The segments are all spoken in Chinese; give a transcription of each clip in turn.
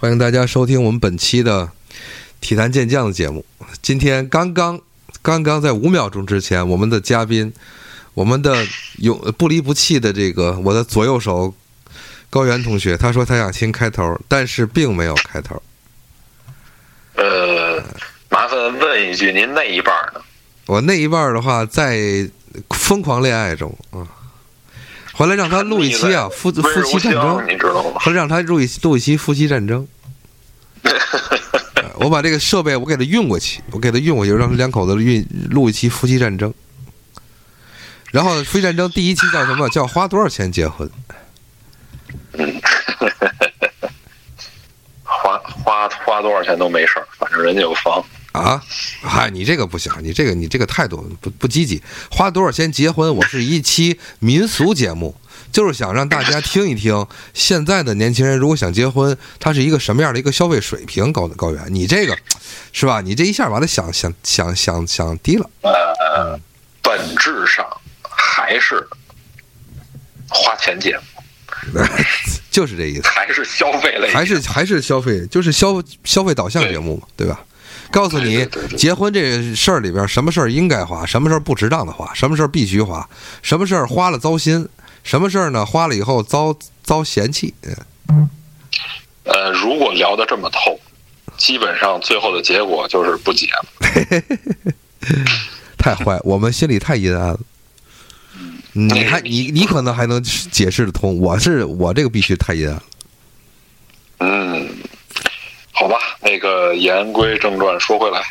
欢迎大家收听我们本期的《体坛健将》的节目。今天刚刚刚刚在五秒钟之前，我们的嘉宾，我们的永不离不弃的这个我的左右手高原同学，他说他想听开头，但是并没有开头。呃，麻烦问一句，您那一半呢？我那一半的话，在疯狂恋爱中啊。回来让他录一期啊，夫夫妻战争，你知道吗？回来让他录一录一期夫妻战争。我把这个设备我给他运过去，我给他运过去，让他两口子运录一期夫妻战争。然后夫妻战争第一期叫什么？叫花多少钱结婚？嗯花花花多少钱都没事儿，反正人家有房。啊，嗨，你这个不行，你这个你这个态度不不积极。花多少钱结婚？我是一期民俗节目，就是想让大家 听一听，现在的年轻人如果想结婚，他是一个什么样的一个消费水平？高高原，你这个是吧？你这一下把他想想想想想低了。呃，本质上还是花钱节目，就是这意思，还是消费类，还是还是消费，就是消消费导向节目嘛，对吧？告诉你，结婚这事儿里边，什么事儿应该花，什么事儿不值当的花，什么事儿必须花，什么事儿花了糟心，什么事儿呢？花了以后遭遭嫌弃。呃，如果聊得这么透，基本上最后的结果就是不结了。太坏，我们心里太阴暗了。你还你你可能还能解释得通，我是我这个必须太阴暗了。嗯。好吧，那个言归正传，说回来，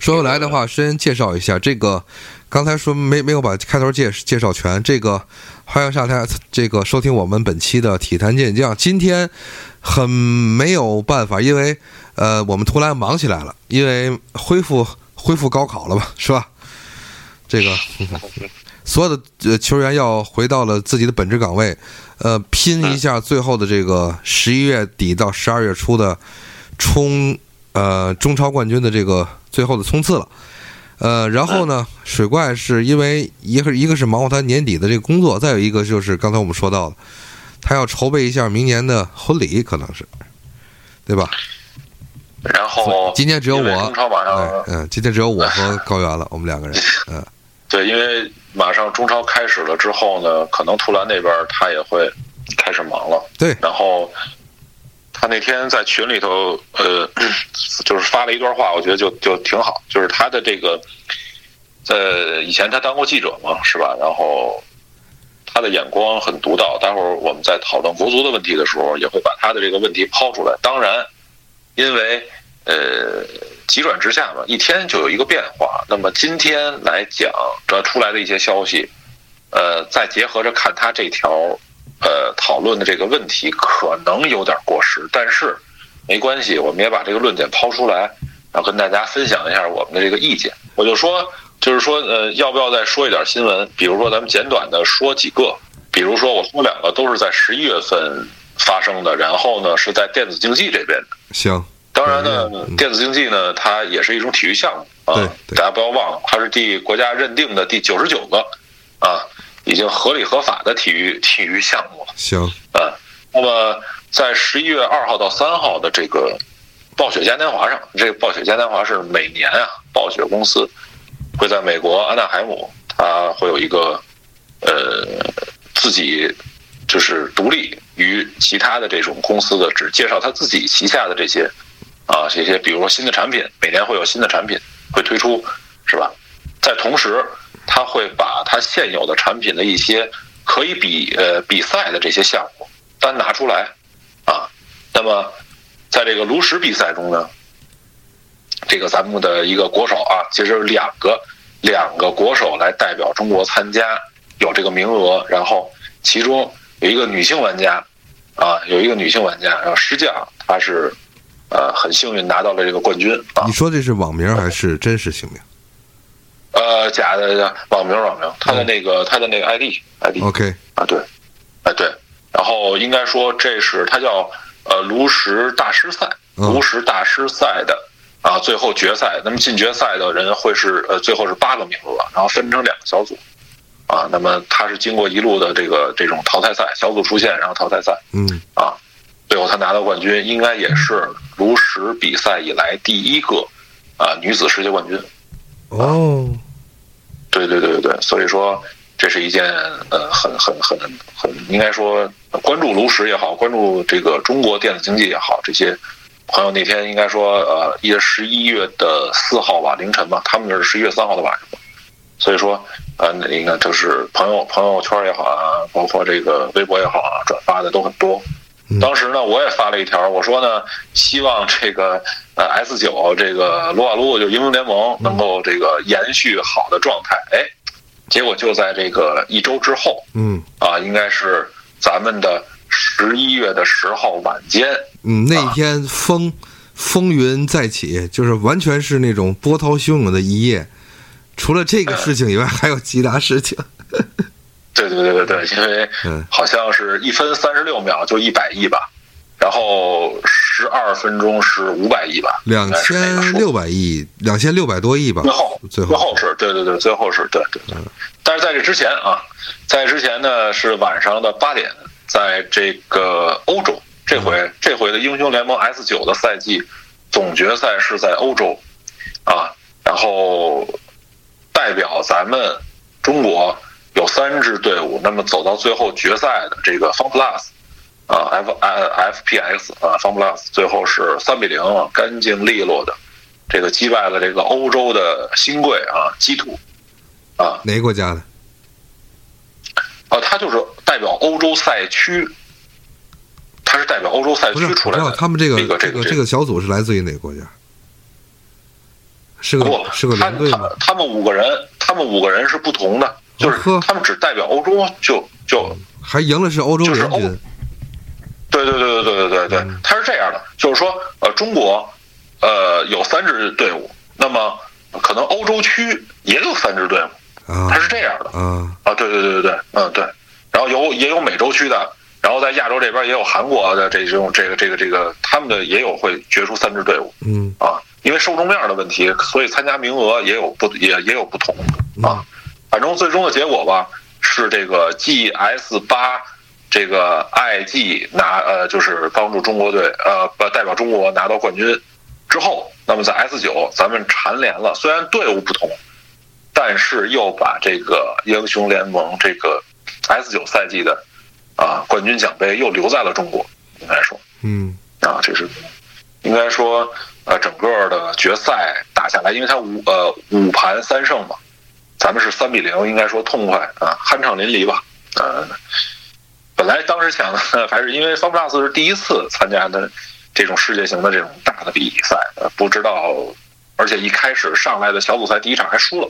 说回来的话，先介绍一下这个，刚才说没没有把开头介介绍全。这个欢迎上台，这个收听我们本期的体坛健将。今天很没有办法，因为呃，我们突然忙起来了，因为恢复 恢复高考了吧，是吧？这个所有的呃球员要回到了自己的本职岗位，呃，拼一下最后的这个十一月底到十二月初的。冲呃中超冠军的这个最后的冲刺了，呃，然后呢，水怪是因为一个一个是忙活他年底的这个工作，再有一个就是刚才我们说到的，他要筹备一下明年的婚礼，可能是，对吧？然后今天只有我，中超马上，嗯，今天只有我和高原了，我们两个人，嗯，对，因为马上中超开始了之后呢，可能图兰那边他也会开始忙了，对，然后。他那天在群里头，呃，就是发了一段话，我觉得就就挺好。就是他的这个，呃，以前他当过记者嘛，是吧？然后他的眼光很独到。待会儿我们在讨论国足的问题的时候，也会把他的这个问题抛出来。当然，因为呃急转直下嘛，一天就有一个变化。那么今天来讲，这出来的一些消息，呃，再结合着看他这条。呃，讨论的这个问题可能有点过时，但是没关系，我们也把这个论点抛出来，然后跟大家分享一下我们的这个意见。我就说，就是说，呃，要不要再说一点新闻？比如说，咱们简短的说几个，比如说，我说两个都是在十一月份发生的，然后呢是在电子竞技这边的。行，当然呢，电子竞技呢，它也是一种体育项目啊，大家不要忘了，它是第国家认定的第九十九个啊。已经合理合法的体育体育项目了。行，嗯，那么在十一月二号到三号的这个暴雪嘉年华上，这个暴雪嘉年华是每年啊，暴雪公司会在美国安纳海姆，它会有一个呃自己就是独立于其他的这种公司的，只介绍他自己旗下的这些啊这些，比如说新的产品，每年会有新的产品会推出，是吧？在同时。他会把他现有的产品的一些可以比呃比赛的这些项目单拿出来，啊，那么在这个炉石比赛中呢，这个咱们的一个国手啊，其实两个两个国手来代表中国参加有这个名额，然后其中有一个女性玩家啊，有一个女性玩家，然后师匠她是呃很幸运拿到了这个冠军啊。你说这是网名还是真实姓名？呃，假的网名，网名，他的那个，他的那个 ID，ID，OK，啊，对，啊，对，然后应该说这是他叫呃炉石大师赛，炉石大师赛的啊，最后决赛，那么进决赛的人会是呃最后是八个名额，然后分成两个小组，啊，那么他是经过一路的这个这种淘汰赛，小组出线，然后淘汰赛，嗯，啊，最后他拿到冠军，应该也是炉石比赛以来第一个啊女子世界冠军。哦，对对对对对，所以说这是一件呃很很很很应该说关注炉石也好，关注这个中国电子竞技也好，这些朋友那天应该说呃也十一月的四号吧凌晨吧，他们那是十一月三号的晚上。所以说，呃，那应该，就是朋友朋友圈也好啊，包括这个微博也好啊，转发的都很多。当时呢，我也发了一条，我说呢，希望这个呃 S 九这个撸啊撸就英雄联盟能够这个延续好的状态。哎，结果就在这个一周之后，嗯啊，应该是咱们的十一月的十号晚间，嗯，那天风风云再起，就是完全是那种波涛汹涌的一夜。除了这个事情以外，还有其他事情。对对对对对，因为好像是一分三十六秒就一百亿吧，然后十二分钟是五百亿吧，两千六百亿，两千六百多亿吧。最后最后是对对对，最后是对对对。但是在这之前啊，在之前呢是晚上的八点，在这个欧洲，这回这回的英雄联盟 S 九的赛季总决赛是在欧洲啊，然后。代表咱们中国有三支队伍，那么走到最后决赛的这个 FunPlus 啊，F F P X 啊，FunPlus 最后是三比零干净利落的这个击败了这个欧洲的新贵啊，基土啊，哪个国家的？啊，他就是代表欧洲赛区，他是代表欧洲赛区出来的。他们这个这个这个小组是来自于哪个国家？是个，是个联队吗？他们五个人，他们五个人是不同的，就是他们只代表欧洲，就就还赢了是欧洲联军。对对对对对对对对，他是这样的，就是说，呃，中国，呃，有三支队伍，那么可能欧洲区也有三支队伍，他是这样的。啊啊，对对对对对，嗯对，然后有也有美洲区的，然后在亚洲这边也有韩国的这种这个这个这个，他们的也有会决出三支队伍。嗯啊。因为受众面的问题，所以参加名额也有不也也有不同啊。反正最终的结果吧，是这个 GS 八这个 IG 拿呃，就是帮助中国队呃，代表中国拿到冠军之后，那么在 S 九咱们蝉联了，虽然队伍不同，但是又把这个英雄联盟这个 S 九赛季的啊冠军奖杯又留在了中国，应该说，嗯啊，这是应该说。呃，整个的决赛打下来，因为他五呃五盘三胜嘛，咱们是三比零，应该说痛快啊，酣畅淋漓吧。呃，本来当时想的 还是因为方普拉斯是第一次参加的这种世界型的这种大的比赛，不知道，而且一开始上来的小组赛第一场还输了，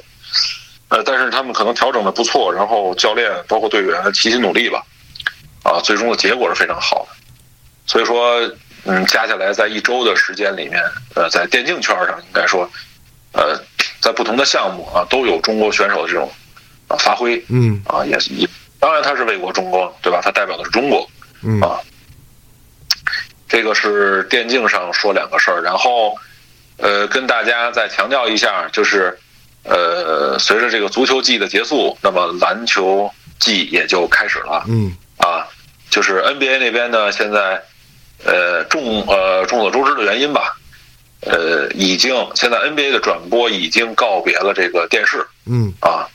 呃，但是他们可能调整的不错，然后教练包括队员齐心努力吧，啊，最终的结果是非常好的，所以说。嗯，加起来在一周的时间里面，呃，在电竞圈上应该说，呃，在不同的项目啊，都有中国选手的这种啊发挥，嗯，啊，也是也，当然他是为国争光，对吧？他代表的是中国，嗯啊，这个是电竞上说两个事儿，然后，呃，跟大家再强调一下，就是，呃，随着这个足球季的结束，那么篮球季也就开始了，嗯，啊，就是 NBA 那边呢，现在。呃，众呃众所周知的原因吧，呃，已经现在 NBA 的转播已经告别了这个电视，嗯啊，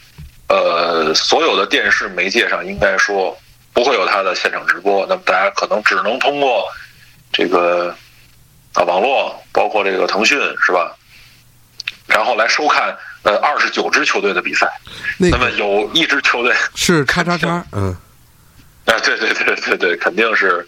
呃，所有的电视媒介上应该说不会有他的现场直播，那么大家可能只能通过这个啊网络，包括这个腾讯是吧，然后来收看呃二十九支球队的比赛，那么有一支球队是叉叉叉，嗯，啊，对对对对对，肯定是。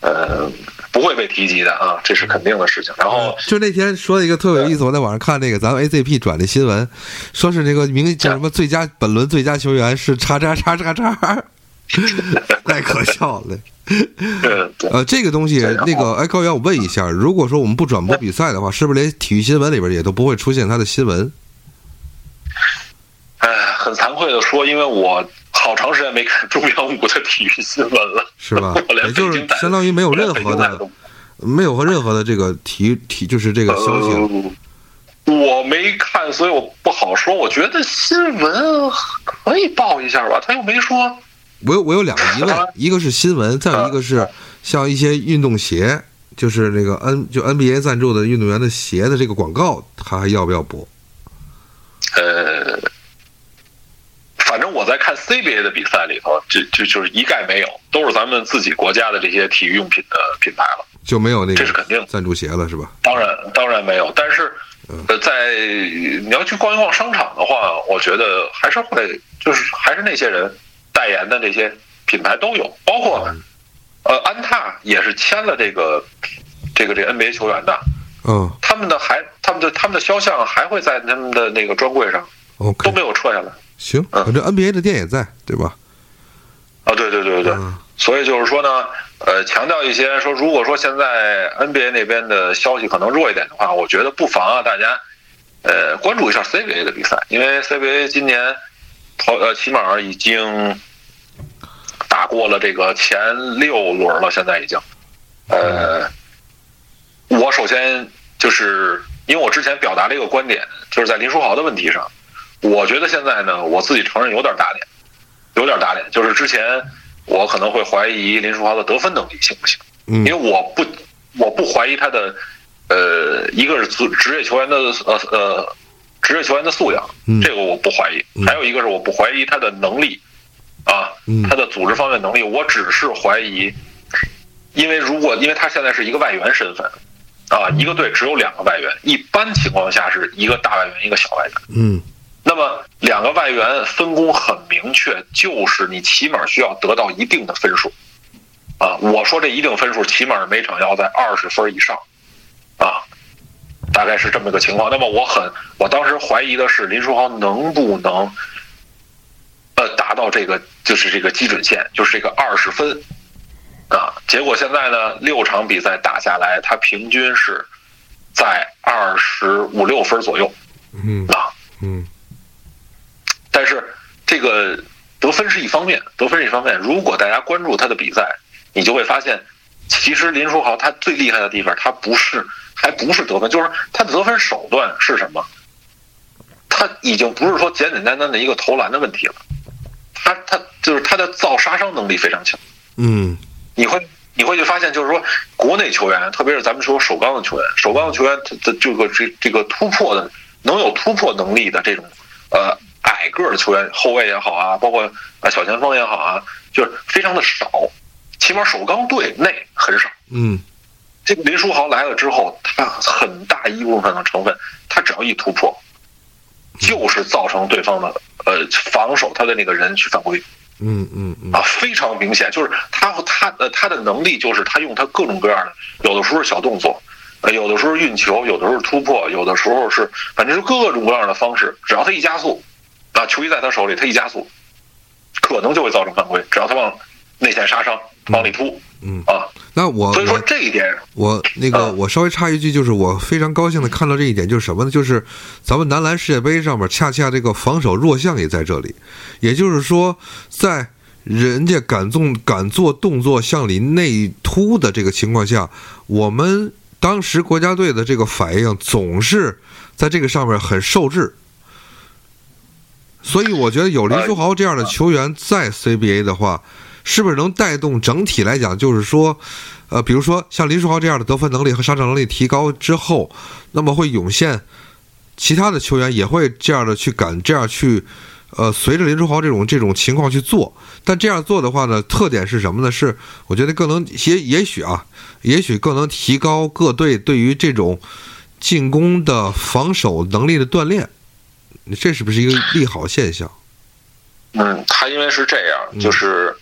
呃，不会被提及的啊，这是肯定的事情。然后就那天说了一个特别有意思，我在网上看那个咱们 ACP 转的新闻，说是那个名叫什么最佳本轮最佳球员是叉叉叉叉叉，太可笑了。呃，这个东西那个哎高原，我问一下，如果说我们不转播比赛的话，是不是连体育新闻里边也都不会出现他的新闻？哎，很惭愧的说，因为我。好长时间没看中央五的体育新闻了，是吧？也就是相当于没有任何的，没有和任何的这个体育体，就是这个消息。我没看，所以我不好说。我觉得新闻可以报一下吧，他又没说。我有我有两个疑问，一个是新闻，再有一个是像一些运动鞋，就是那个 N 就 NBA 赞助的运动员的鞋的这个广告，他还要不要播？呃，反正我在看 CBA 的比赛里头，就就就是一概没有，都是咱们自己国家的这些体育用品的品牌了，就没有那个这是肯定的。赞助鞋了，是吧？当然当然没有，但是呃，在你要去逛一逛商场的话，我觉得还是会，就是还是那些人代言的这些品牌都有，包括呃安踏也是签了这个这个这个 NBA 球员的，嗯。他们的还他们的他们的肖像还会在他们的那个专柜上，OK，都没有撤下来行，嗯。反正 NBA 的店也在，对吧？啊，对对对对。对，嗯。所以就是说呢，呃，强调一些说，如果说现在 NBA 那边的消息可能弱一点的话，我觉得不妨啊，大家呃关注一下 CBA 的比赛，因为 CBA 今年头呃起码已经打过了这个前六轮了，现在已经，呃，我首先就是因为我之前表达了一个观点，就是在林书豪的问题上，我觉得现在呢，我自己承认有点打脸，有点打脸，就是之前我可能会怀疑林书豪的得分能力行不行，嗯因为我不我不怀疑他的呃，一个是职职业球员的呃呃职业球员的素养，嗯这个我不怀疑，还有一个是我不怀疑他的能力啊嗯，他的组织方面能力，我只是怀疑，因为如果因为他现在是一个外援身份。啊，一个队只有两个外援，一般情况下是一个大外援，一个小外援。嗯那么两个外援分工很明确，就是你起码需要得到一定的分数，啊，我说这一定分数，起码每场要在二十分以上，啊，大概是这么个情况。那么我很，我当时怀疑的是林书豪能不能，呃，达到这个就是这个基准线，就是这个二十分，啊，结果现在呢，六场比赛打下来，他平均是在二十五六分左右，嗯啊。嗯但是这个得分是一方面，得分是一方面。如果大家关注他的比赛，你就会发现，其实林书豪他最厉害的地方，他不是还不是得分，就是他的得分手段是什么？他已经不是说简简单单的一个投篮的问题了，他他就是他的造杀伤能力非常强。嗯你会你会去发现，就是说国内球员，特别是咱们说首钢的球员，首钢的球员他的这个这这个突破的能有突破能力的这种呃矮个儿的球员，后卫也好啊，包括啊小前锋也好啊，就是非常的少，起码首钢队内很少。嗯这个林书豪来了之后，他很大一部分的成分，他只要一突破，就是造成对方的呃防守他的那个人去犯规。嗯嗯嗯啊，非常明显，就是他他呃他的能力就是他用他各种各样的，有的时候是小动作，呃有的时候运球，有的时候是突破，有的时候是反正是各种各样的方式，只要他一加速，啊球衣在他手里，他一加速，可能就会造成犯规，只要他往内线杀伤，往里突，嗯啊，那我所以说这一点，我那个嗯我稍微插一句，就是我非常高兴的看到这一点，就是什么呢？就是咱们男篮世界杯上面恰恰这个防守弱项也在这里，也就是说，在人家敢动敢做动作向里内突的这个情况下，我们当时国家队的这个反应总是在这个上面很受制。所以我觉得有林书豪这样的球员在 CBA 的话，是不是能带动整体来讲，就是说，呃，比如说像林书豪这样的得分能力和杀伤能力提高之后，那么会涌现其他的球员也会这样的去敢这样去，呃，随着林书豪这种这种情况去做。但这样做的话呢，特点是什么呢？是我觉得更能也也许啊，也许更能提高各队对于这种进攻的防守能力的锻炼。这是不是一个利好现象？嗯，他因为是这样，就是。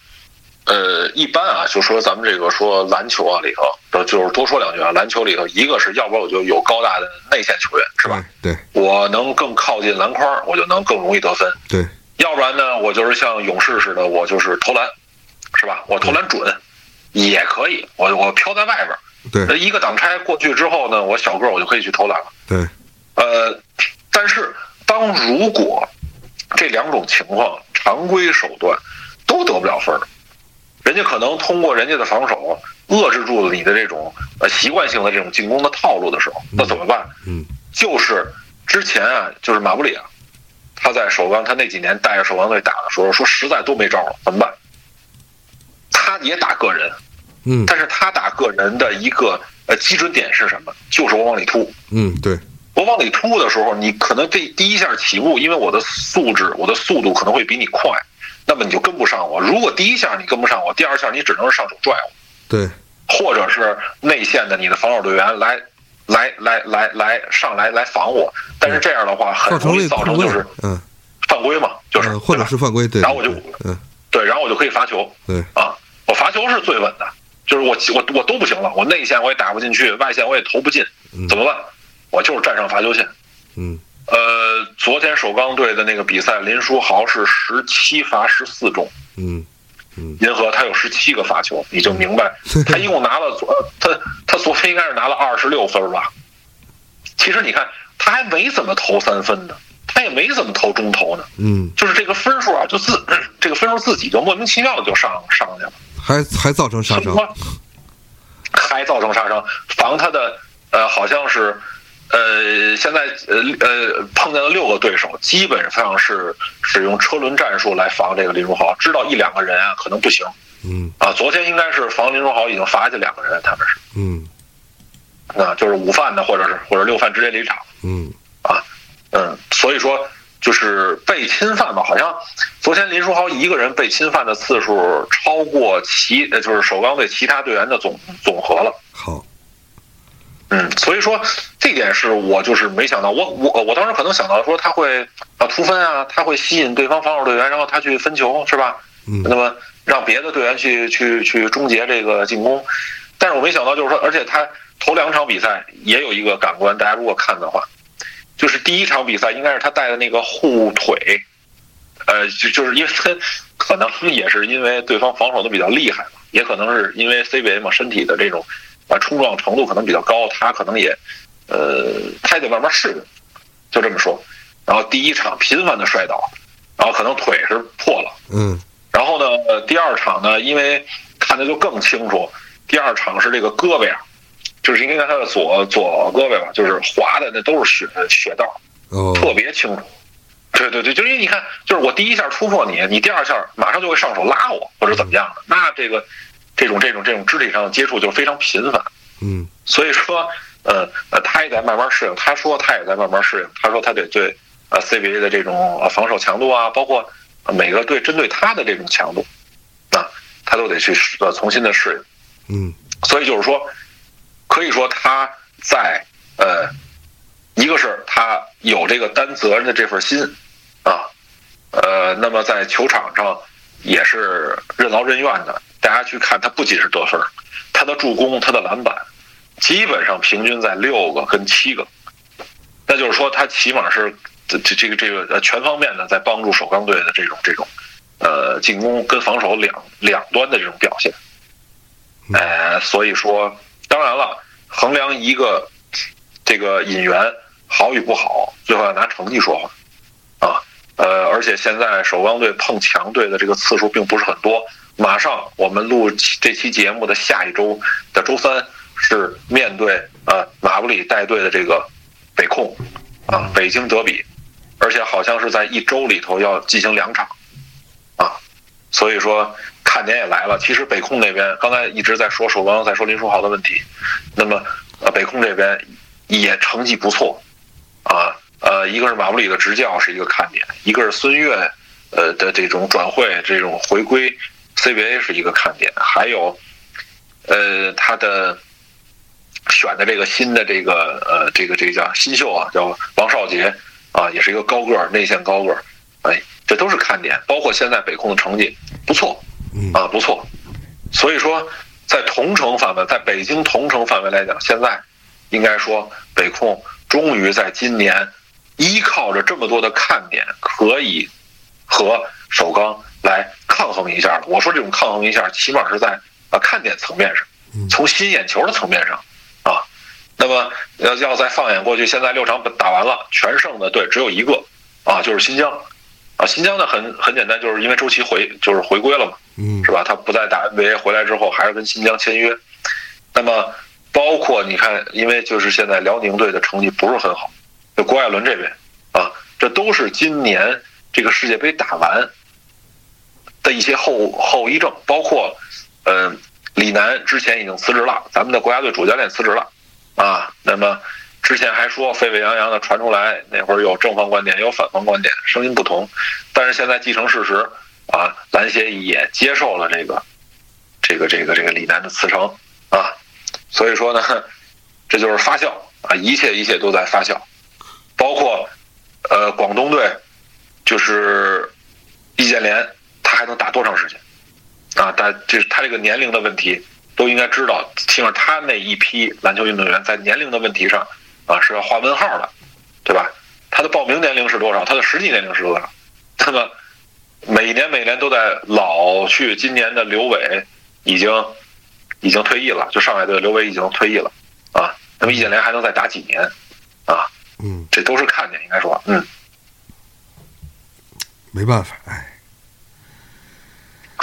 呃，一般啊，就说咱们这个说篮球啊里头，呃就是多说两句啊。篮球里头，一个是要不然我就有高大的内线球员，是吧？对我能更靠近篮筐，我就能更容易得分。对，要不然呢，我就是像勇士似的，我就是投篮，是吧？我投篮准，也可以，我我飘在外边，对一个挡拆过去之后呢，我小个儿我就可以去投篮了。对，呃，但是当如果这两种情况常规手段都得不了分儿，人家可能通过人家的防守遏制住了你的这种呃习惯性的这种进攻的套路的时候，那怎么办？嗯，就是之前啊，就是马布里啊，他在首钢，他那几年带着首钢队打的时候，说实在都没招了，怎么办？他也打个人，嗯但是他打个人的一个呃基准点是什么？就是我往里突。嗯，对，我往里突的时候，你可能这第一下起步，因为我的素质、我的速度可能会比你快，那么你就跟不上我。如果第一下你跟不上我，第二下你只能是上手拽我，对，或者是内线的你的防守队员来来来来来上来来防我。但是这样的话，很容易造成就是，嗯，犯规嘛，就是嗯或者是犯规，对，然后我就对嗯，对，然后我就可以罚球对，啊，我罚球是最稳的，就是我我我都不行了，我内线我也打不进去，外线我也投不进，嗯怎么办？我就是站上罚球线。嗯呃，昨天首钢队的那个比赛，林书豪是十七罚十四中，嗯银河他有十七个罚球，你就明白 他一共拿了昨他他昨天应该是拿了二十六分吧。其实你看他还没怎么投三分呢，他也没怎么投中投呢，嗯，就是这个分数啊，就自 这个分数自己就莫名其妙的就上上去了。还还造成杀伤，还造成杀伤，防他的呃好像是呃现在呃呃碰见了六个对手，基本上是使用车轮战术来防这个林书豪，知道一两个人啊可能不行嗯啊。昨天应该是防林书豪已经罚下两个人，他们是嗯啊，就是五犯的或者是或者六犯直接离场。嗯啊嗯，所以说就是被侵犯吧，好像昨天林书豪一个人被侵犯的次数超过其呃就是首钢队其他队员的总总和了。好，嗯，所以说这点是我就是没想到，我我我当时可能想到说他会啊突分啊，他会吸引对方防守队员，然后他去分球是吧？嗯那么让别的队员去去去终结这个进攻，但是我没想到就是说，而且他头两场比赛也有一个感官，大家如果看的话，就是第一场比赛应该是他带的那个护腿，呃，就就是因为他可能也是因为对方防守的比较厉害嘛，也可能是因为 CBA 嘛身体的这种啊冲撞程度可能比较高，他可能也呃他也得慢慢适应，就这么说。然后第一场频繁的摔倒，然后可能腿是破了。嗯然后呢，呃第二场呢，因为看的就更清楚，第二场是这个胳膊呀，就是应该他的左左胳膊吧，就是划的那都是血血道，哦，特别清楚。对对对，就因为你看，就是我第一下突破你，你第二下马上就会上手拉我，或者怎么样的，那这个这种这种这种肢体上的接触就非常频繁。嗯所以说，呃呃，他也在慢慢适应。他说他也在慢慢适应。他说他得对呃 CBA 的这种呃防守强度啊，包括呃每个队针对他的这种强度啊，他都得去呃重新的适应。嗯所以就是说，可以说他在呃，一个是他有这个担责任的这份心啊，呃，那么在球场上也是任劳任怨的。大家去看，他不仅是得分，他的助攻、他的篮板，基本上平均在六个跟七个，那就是说他起码是这这这个这个呃全方面的在帮助首钢队的这种这种呃进攻跟防守两两端的这种表现。呃，所以说，当然了，衡量一个这个引援好与不好，最后要拿成绩说话啊。呃，而且现在首钢队碰强队的这个次数并不是很多。马上我们录这期节目的下一周的周三是面对呃马布里带队的这个北控啊北京德比，而且好像是在一周里头要进行两场啊，所以说看点也来了。其实北控那边刚才一直在说首钢，在说林书豪的问题，那么呃北控这边也成绩不错啊。呃，一个是马布里的执教是一个看点，一个是孙悦呃的这种转会这种回归 CBA 是一个看点，还有呃他的选的这个新的这个呃这个这个叫新秀啊，叫王少杰啊，也是一个高个儿内线高个儿，哎，这都是看点。包括现在北控的成绩不错嗯啊，不错。所以说，在同城范围，在北京同城范围来讲，现在应该说北控终于在今年依靠着这么多的看点，可以和首钢来抗衡一下了。我说这种抗衡一下，起码是在啊看点层面上，从吸引眼球的层面上啊。那么要要再放眼过去，现在六场打完了，全胜的队只有一个啊，就是新疆啊。新疆呢很很简单，就是因为周琦回就是回归了嘛。嗯是吧？他不再打 NBA 回来之后，还是跟新疆签约。那么，包括你看，因为就是现在辽宁队的成绩不是很好，就郭艾伦这边啊，这都是今年这个世界杯打完的一些后后遗症，包括嗯、李楠之前已经辞职了，咱们的国家队主教练辞职了啊。那么之前还说沸沸扬扬的传出来，那会儿有正方观点，有反方观点，声音不同。但是现在既成事实啊，篮协也接受了这个这个这个这个李楠的辞呈啊。所以说呢，这就是发酵啊，一切一切都在发酵，包括呃广东队，就是易建联，他还能打多长时间？啊，他这他这个年龄的问题都应该知道，起码他那一批篮球运动员在年龄的问题上啊是要画问号的，对吧？他的报名年龄是多少？他的实际年龄是多少？那么每年每年都在老去，今年的刘伟已经已经退役了，就上海队刘伟已经退役了啊。那么易建联还能再打几年啊？嗯，这都是看点，应该说，嗯，没办法，哎，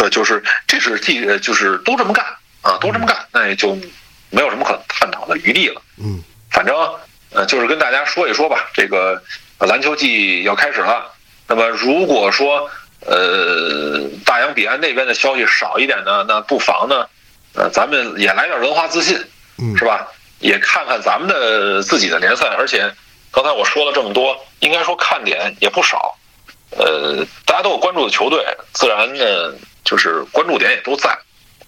呃，就是这是既呃就是都这么干啊，都这么干，那也就没有什么可探讨的余地了。嗯，反正呃，就是跟大家说一说吧，这个呃篮球季要开始了。那么如果说呃大洋彼岸那边的消息少一点呢，那不妨呢，呃，咱们也来点文化自信，嗯是吧？也看看咱们的自己的联赛，而且刚才我说了这么多，应该说看点也不少。呃，大家都有关注的球队，自然呢就是关注点也都在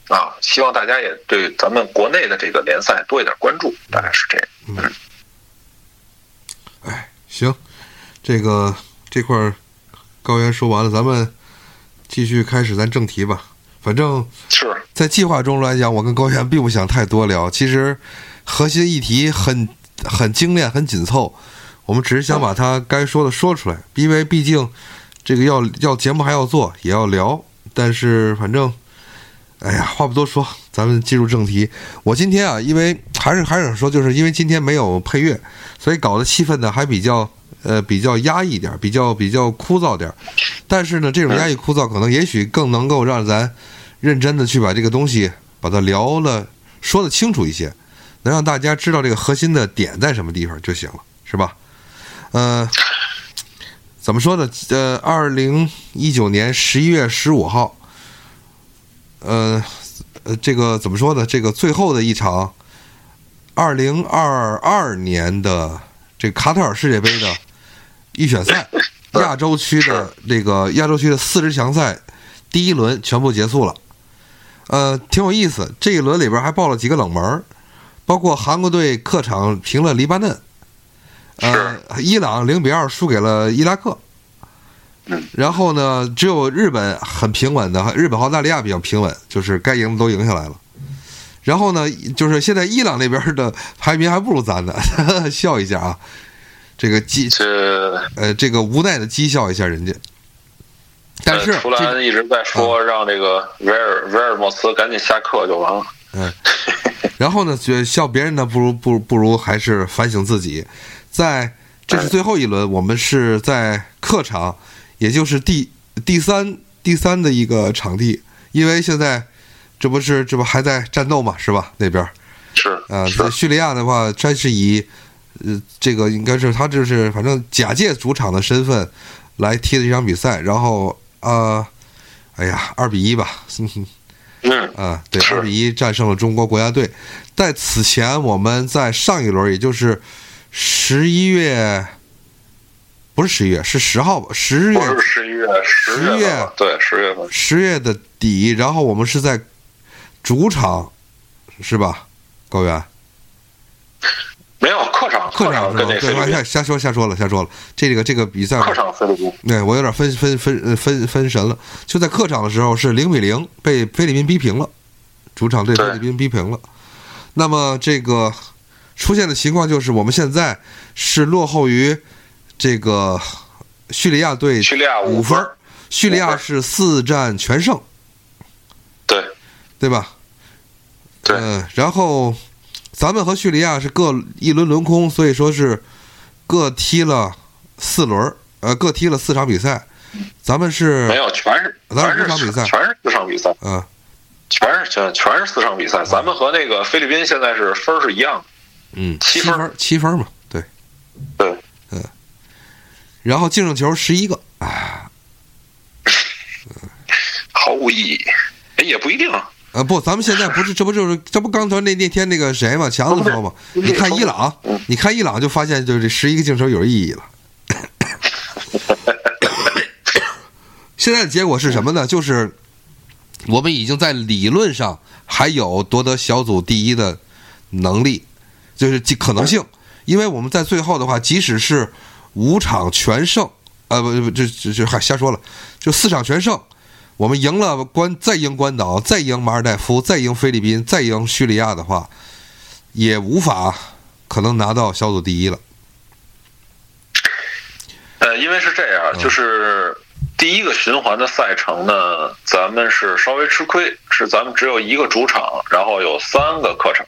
啊。希望大家也对咱们国内的这个联赛多一点关注，大概是这样。嗯哎，行，这个这块儿高原说完了，咱们继续开始咱正题吧。反正是，在计划中来讲，我跟高原并不想太多聊。其实核心议题很很精炼、很紧凑，我们只是想把它该说的说出来，因为毕竟这个要要节目还要做，也要聊。但是反正，哎呀，话不多说，咱们进入正题。我今天啊，因为还是还是想说，就是因为今天没有配乐，所以搞得气氛呢还比较呃比较压抑点，比较比较枯燥点。但是呢，这种压抑枯燥可能也许更能够让咱认真的去把这个东西把它聊了说的清楚一些，能让大家知道这个核心的点在什么地方就行了，是吧？呃，怎么说呢？呃，二零一九年十一月十五号，呃呃，这个怎么说呢？这个最后的一场二零二二年的这个卡塔尔世界杯的预选赛，亚洲区的这个亚洲区的四十强赛第一轮全部结束了。呃，挺有意思。这一轮里边还爆了几个冷门，包括韩国队客场平了黎巴嫩，呃，伊朗零比二输给了伊拉克。然后呢，只有日本很平稳的，日本和澳大利亚比较平稳，就是该赢的都赢下来了。然后呢，就是现在伊朗那边的排名还不如咱呢，笑一下啊，这个讥这呃这个无奈的讥笑一下人家。但是呃图兰一直在说让这个维尔维尔莫斯赶紧下课就完了。嗯，然后呢，觉得笑别人呢，不如不如不如还是反省自己。在这是最后一轮，我们是在客场，也就是第第三第三的一个场地，因为现在这不是这不还在战斗嘛，是吧？那边是啊，叙利亚的话，它是以呃这个应该是他这是反正假借主场的身份来踢的这场比赛，然后啊、哎呀，二比一吧，哼哼。嗯啊，对，是二比一战胜了中国国家队。在此前，我们在上一轮，也就是十一月，不是十一月，是十号吧？十月不是十一月十十月月对十月份十月的底，然后我们是在主场，是吧？高原没有客场客场跟那菲律宾瞎瞎说瞎说了瞎说了。这个这个比赛，客场菲律宾对我有点分分分呃分分神了。就在客场的时候是零比零被菲律宾逼平了，主场对菲律宾逼平了。那么这个出现的情况就是我们现在是落后于这个叙利亚队叙利亚五分。分，叙利亚是四战全胜，对。对吧？对。嗯，然后咱们和叙利亚是各一轮轮空，所以说是各踢了四轮儿，呃，各踢了四场比赛。咱们是没有全是咱全是是四场比赛。全是四场比赛，嗯，全是全全是四场比赛。咱们和那个菲律宾现在是分儿是一样的，嗯，七分七分嘛，对。对，然后净胜球十一个，啊，毫无意义。哎，也不一定啊，啊，不，咱们现在不是，这不就是这不刚才那那天那个谁嘛，强子说嘛，你看伊朗，你看伊朗就发现就是这十一个进球有意义了。现在的结果是什么呢？就是我们已经在理论上还有夺得小组第一的能力，就是可能性，因为我们在最后的话，即使是五场全胜，呃，不不，这这这还瞎说了，就四场全胜，我们赢了关，再赢关岛，再赢马尔代夫，再赢菲律宾，再赢叙利亚的话，也无法可能拿到小组第一了。呃，因为是这样，就是第一个循环的赛程呢，咱们是稍微吃亏，是咱们只有一个主场，然后有三个客场。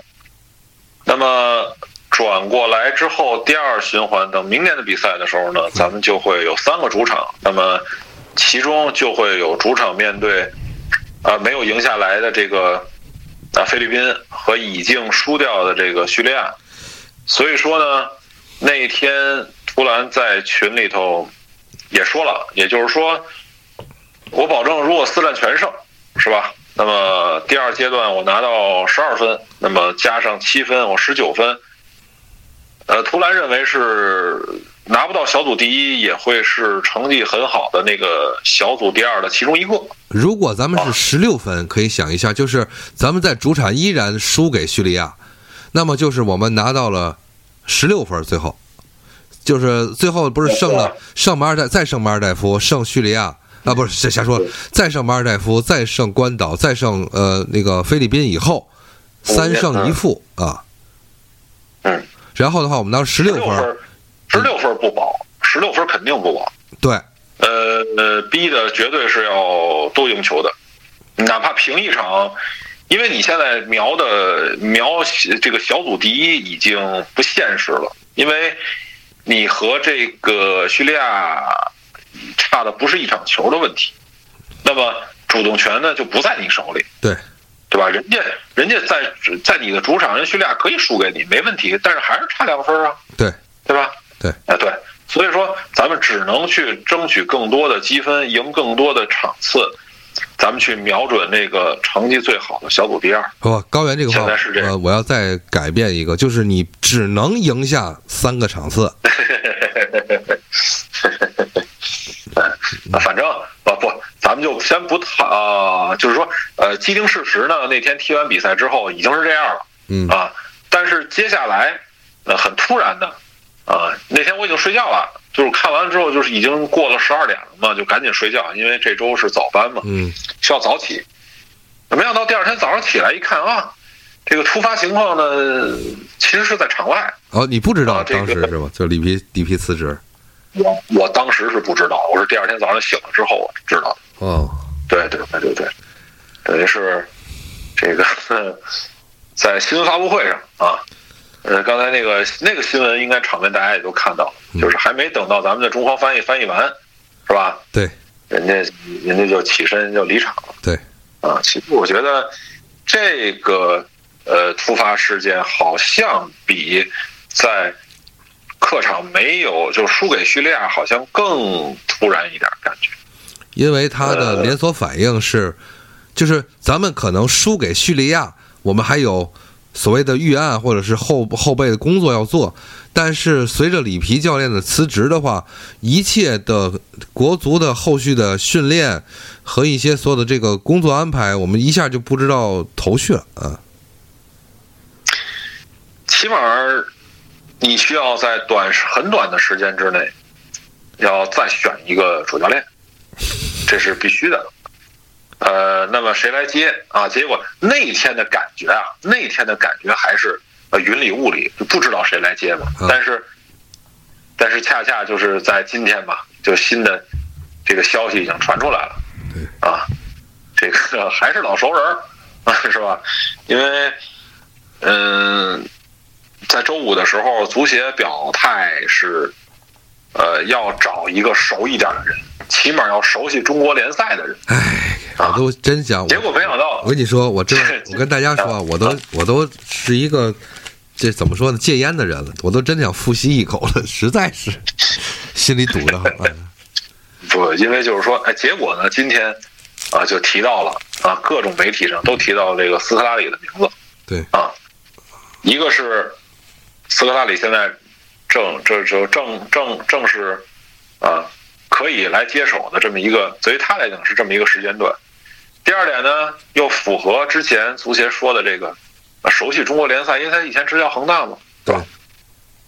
那么转过来之后，第二循环等明年的比赛的时候呢，咱们就会有三个主场。那么其中就会有主场面对啊没有赢下来的这个啊菲律宾和已经输掉的这个叙利亚。所以说呢，那一天。图兰在群里头也说了，也就是说，我保证，如果四战全胜，是吧？那么第二阶段我拿到十二分，那么加上七分，我十九分。呃，图兰认为是拿不到小组第一，也会是成绩很好的那个小组第二的其中一个。如果咱们是十六分，可以想一下，就是咱们在主场依然输给叙利亚，那么就是我们拿到了十六分，最后。就是最后不是胜了，胜马尔代，再胜马尔代夫，胜叙利亚啊，不是瞎瞎说，再胜马尔代夫，再胜关岛，再胜呃那个菲律宾以后，三胜一负啊。嗯。然后的话，我们当时十六分，十六分不保，十六分肯定不保。对。呃呃，逼的绝对是要多赢球的，哪怕平一场，因为你现在瞄的瞄这个小组第一已经不现实了，因为。你和这个叙利亚差的不是一场球的问题，那么主动权呢就不在你手里，对，对吧？人家人家在在你的主场，人叙利亚可以输给你没问题，但是还是差两分啊，对，对吧？对，哎对，所以说咱们只能去争取更多的积分，赢更多的场次。咱们去瞄准那个成绩最好的小组第二。不，高原这个话，现在是这样。我要再改变一个，就是你只能赢下三个场次。啊，反正啊不，咱们就先不谈啊。就是说，呃，既定事实呢，那天踢完比赛之后已经是这样了。嗯啊，但是接下来，呃，很突然的，啊，那天我已经睡觉了。就是看完之后，就是已经过了十二点了嘛，就赶紧睡觉，因为这周是早班嘛，嗯，需要早起。没想到第二天早上起来一看啊，这个突发情况呢，其实是在场外。哦，你不知道当时是吧？就里皮里皮辞职。我我当时是不知道，我是第二天早上醒了之后我知道的。哦，对对对对对，等于是这个 在新闻发布会上啊。呃，刚才那个那个新闻，应该场面大家也都看到了，就是还没等到咱们的中方翻译翻译完，是吧？对，人家人家就起身就离场了。对，啊，其实我觉得这个呃突发事件好像比在客场没有就输给叙利亚好像更突然一点感觉，因为他的连锁反应是，就是咱们可能输给叙利亚，我们还有。所谓的预案或者是后后备的工作要做，但是随着里皮教练的辞职的话，一切的国足的后续的训练和一些所有的这个工作安排，我们一下就不知道头绪了啊。起码你需要在短很短的时间之内，要再选一个主教练，这是必须的。呃，那么谁来接啊？结果那天的感觉啊，那天的感觉还是呃云里雾里，就不知道谁来接嘛。但是，但是恰恰就是在今天吧，就新的这个消息已经传出来了。对啊，这个还是老熟人儿，是吧？因为嗯，在周五的时候，足协表态是呃要找一个熟一点的人。起码要熟悉中国联赛的人。哎，我都真想。结果没想到，我跟你说，我真，我跟大家说，我都，我都是一个，这怎么说呢？戒烟的人了，我都真想复吸一口了，实在是心里堵得很。不，因为就是说，哎，结果呢，今天啊，就提到了啊，各种媒体上都提到这个斯科拉里的名字。对啊，一个是斯科拉里现在正这这正正正是啊可以来接手的这么一个，对于他来讲是这么一个时间段。第二点呢，又符合之前足协说的这个啊熟悉中国联赛，因为他以前执教恒大嘛，对吧？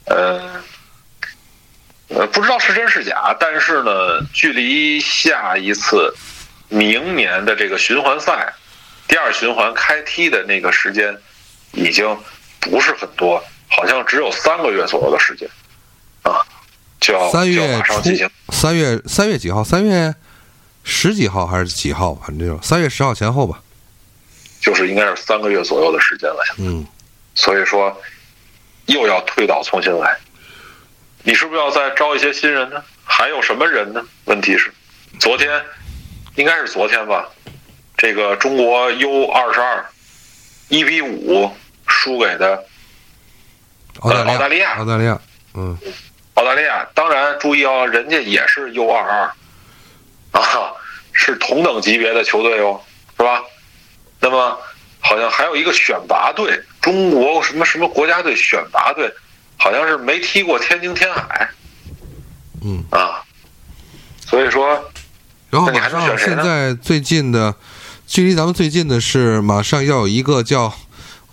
呃。呃，不知道是真是假，但是呢，距离下一次明年的这个循环赛第二循环开踢的那个时间已经不是很多，好像只有三个月左右的时间啊，就要三月马上进行。三月三月几号？三月十几号还是几号？反正就三月十号前后吧。就是应该是三个月左右的时间了，嗯，所以说又要推倒重新来。你是不是要再招一些新人呢？还有什么人呢？问题是，昨天应该是昨天吧，这个中国 U 二十二一比五输给的澳大利亚，澳大利亚。澳大利亚，嗯，澳大利亚。当然，注意哦，人家也是 U 二二。啊，是同等级别的球队哦，是吧？那么好像还有一个选拔队，中国什么什么国家队选拔队，好像是没踢过天津天海。嗯，啊，所以说然后马上现在最近的，距离咱们最近的是马上要有一个叫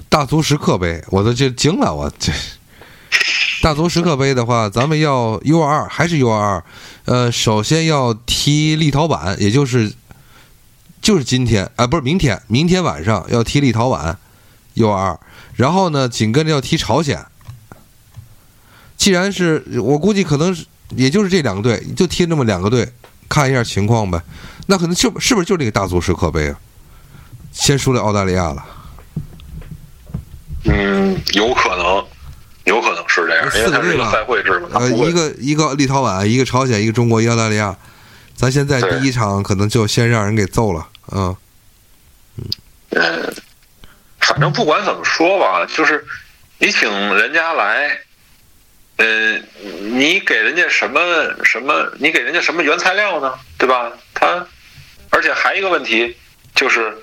大足石刻杯，我都就惊了，我这大足石刻杯的话，咱们要 U 二还是 U 二？呃，首先要踢立陶宛，也就是就是今天啊、不是明天，明天晚上要踢立陶宛 U 二，然后呢，紧跟着要踢朝鲜。既然是我估计可能是也就是这两个队，就踢那么两个队，看一下情况呗。那可能就是不是就这个大足石刻杯啊？先输了澳大利亚了，嗯，有可能，有可能是这样，因为它是一个赛会制嘛，呃，一个一个立陶宛，一个朝鲜，一个中国，一个澳大利亚。咱现在第一场可能就先让人给揍了，嗯，嗯，反正不管怎么说吧，就是你请人家来，呃，你给人家什么什么，你给人家什么原材料呢？对吧？他，而且还一个问题就是，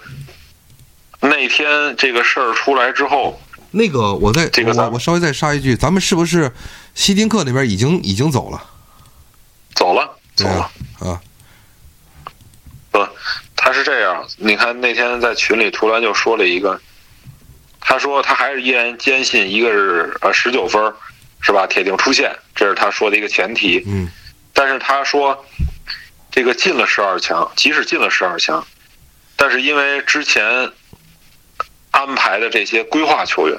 那天这个事儿出来之后，那个我再这个我我稍微再插一句，咱们是不是希丁克那边已经已经走了？走了，走了。啊，不，他是这样，你看那天在群里突然就说了一个，他说他还是依然坚信一个是呃十九分，是吧？铁定出线，这是他说的一个前提。嗯但是他说，这个进了十二强，即使进了十二强，但是因为之前安排的这些规划球员，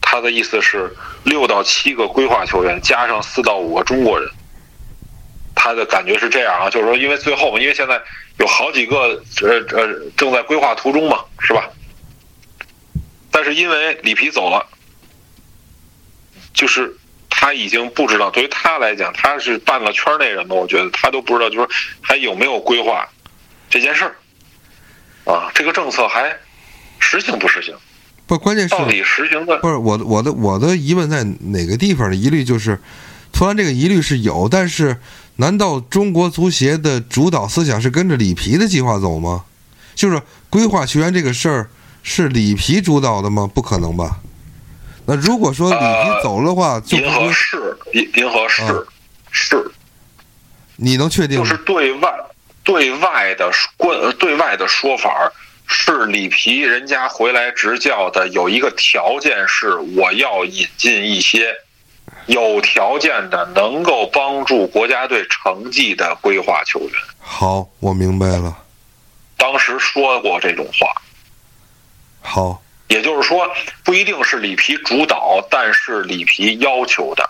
他的意思是六到七个规划球员加上四到五个中国人，他的感觉是这样啊，就是说，因为最后嘛，因为现在有好几个呃呃正在规划途中嘛，是吧？但是因为里皮走了，就是他已经不知道，对于他来讲，他是半个圈内人嘛，我觉得他都不知道，就是还有没有规划这件事儿。啊，这个政策还实行不实行？不，关键是到底实行的不是我的我的我的疑问在哪个地方呢？疑虑就是，突然这个疑虑是有，但是难道中国足协的主导思想是跟着里皮的计划走吗？就是规划球员这个事儿是里皮主导的吗？不可能吧？那如果说里皮走了的话，就不银河会市银银河市嗯是你能确定吗就是？对外对外的官呃对外的说法是里皮人家回来执教的有一个条件是我要引进一些有条件的能够帮助国家队成绩的规划球员。好，我明白了。当时说过这种话，好，也就是说不一定是里皮主导，但是里皮要求的。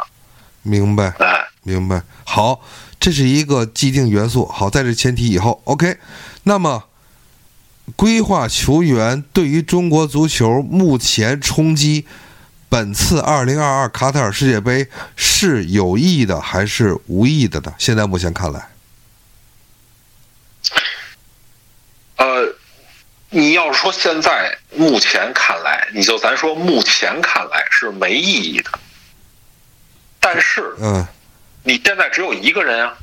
明白。哎，明白，好，这是一个既定元素。好，在这前提以后，OK。那么，规划球员对于中国足球目前冲击本次二零二二卡塔尔世界杯是有意义的还是无意义的呢？现在目前看来，呃，你要说现在目前看来，你就咱说目前看来是没意义的，但是嗯，你现在只有一个人啊，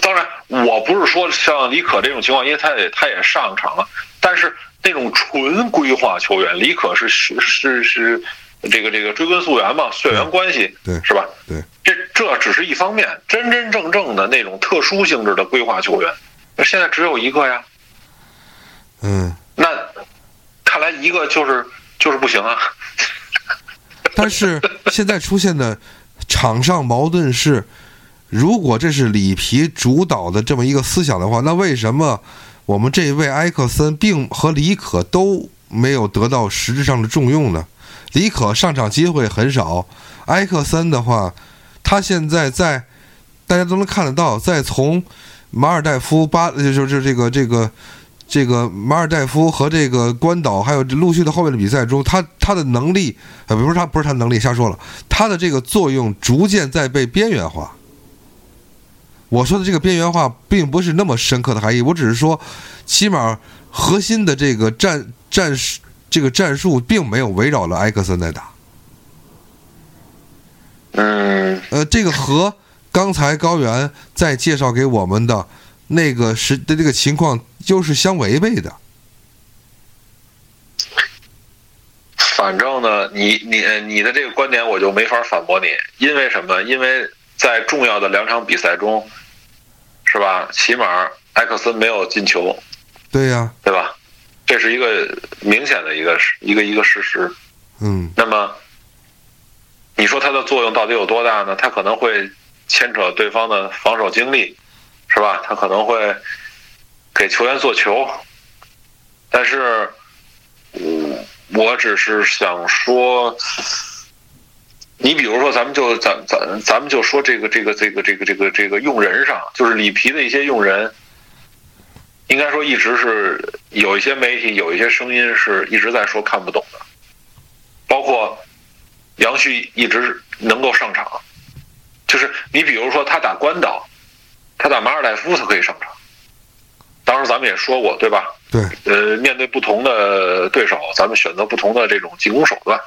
当然，我不是说像李可这种情况，因为他也他也上场了，但是那种纯规划球员，李可是是是是这个这个追根溯源嘛，血缘关系，对是吧？对，这这只是一方面，真真正正的那种特殊性质的规划球员，那现在只有一个呀。嗯，那看来一个就是就是不行啊。但是现在出现的场上矛盾是，如果这是里皮主导的这么一个思想的话，那为什么我们这一位埃克森并和李可都没有得到实质上的重用呢？李可上场机会很少，埃克森的话，他现在在大家都能看得到，在从马尔代夫巴就是这个这个。这个马尔代夫和这个关岛，还有陆续的后面的比赛中，他他的能力，呃，不是他不是他能力，瞎说了，他的这个作用逐渐在被边缘化。我说的这个边缘化，并不是那么深刻的含义，我只是说，起码核心的这个战战术，这个战术并没有围绕了埃克森在打。嗯，呃，这个和刚才高原在介绍给我们的那个时的这个情况。就是相违背的。反正呢，你你你的这个观点我就没法反驳你，因为什么？因为在重要的两场比赛中，是吧？起码埃克森没有进球，对呀，对吧？这是一个明显的一个一个一个事实。嗯。那么，你说它的作用到底有多大呢？它可能会牵扯对方的防守精力，是吧？它可能会。给球员做球，但是，我我只是想说，你比如说，咱们就咱咱咱们就说这个这个这个这个这个这个用人上，就是里皮的一些用人，应该说一直是有一些媒体有一些声音是一直在说看不懂的，包括杨旭一直能够上场，就是你比如说他打关岛，他打马尔代夫他可以上场。当时咱们也说过，对吧？对。呃，面对不同的对手，咱们选择不同的这种进攻手段，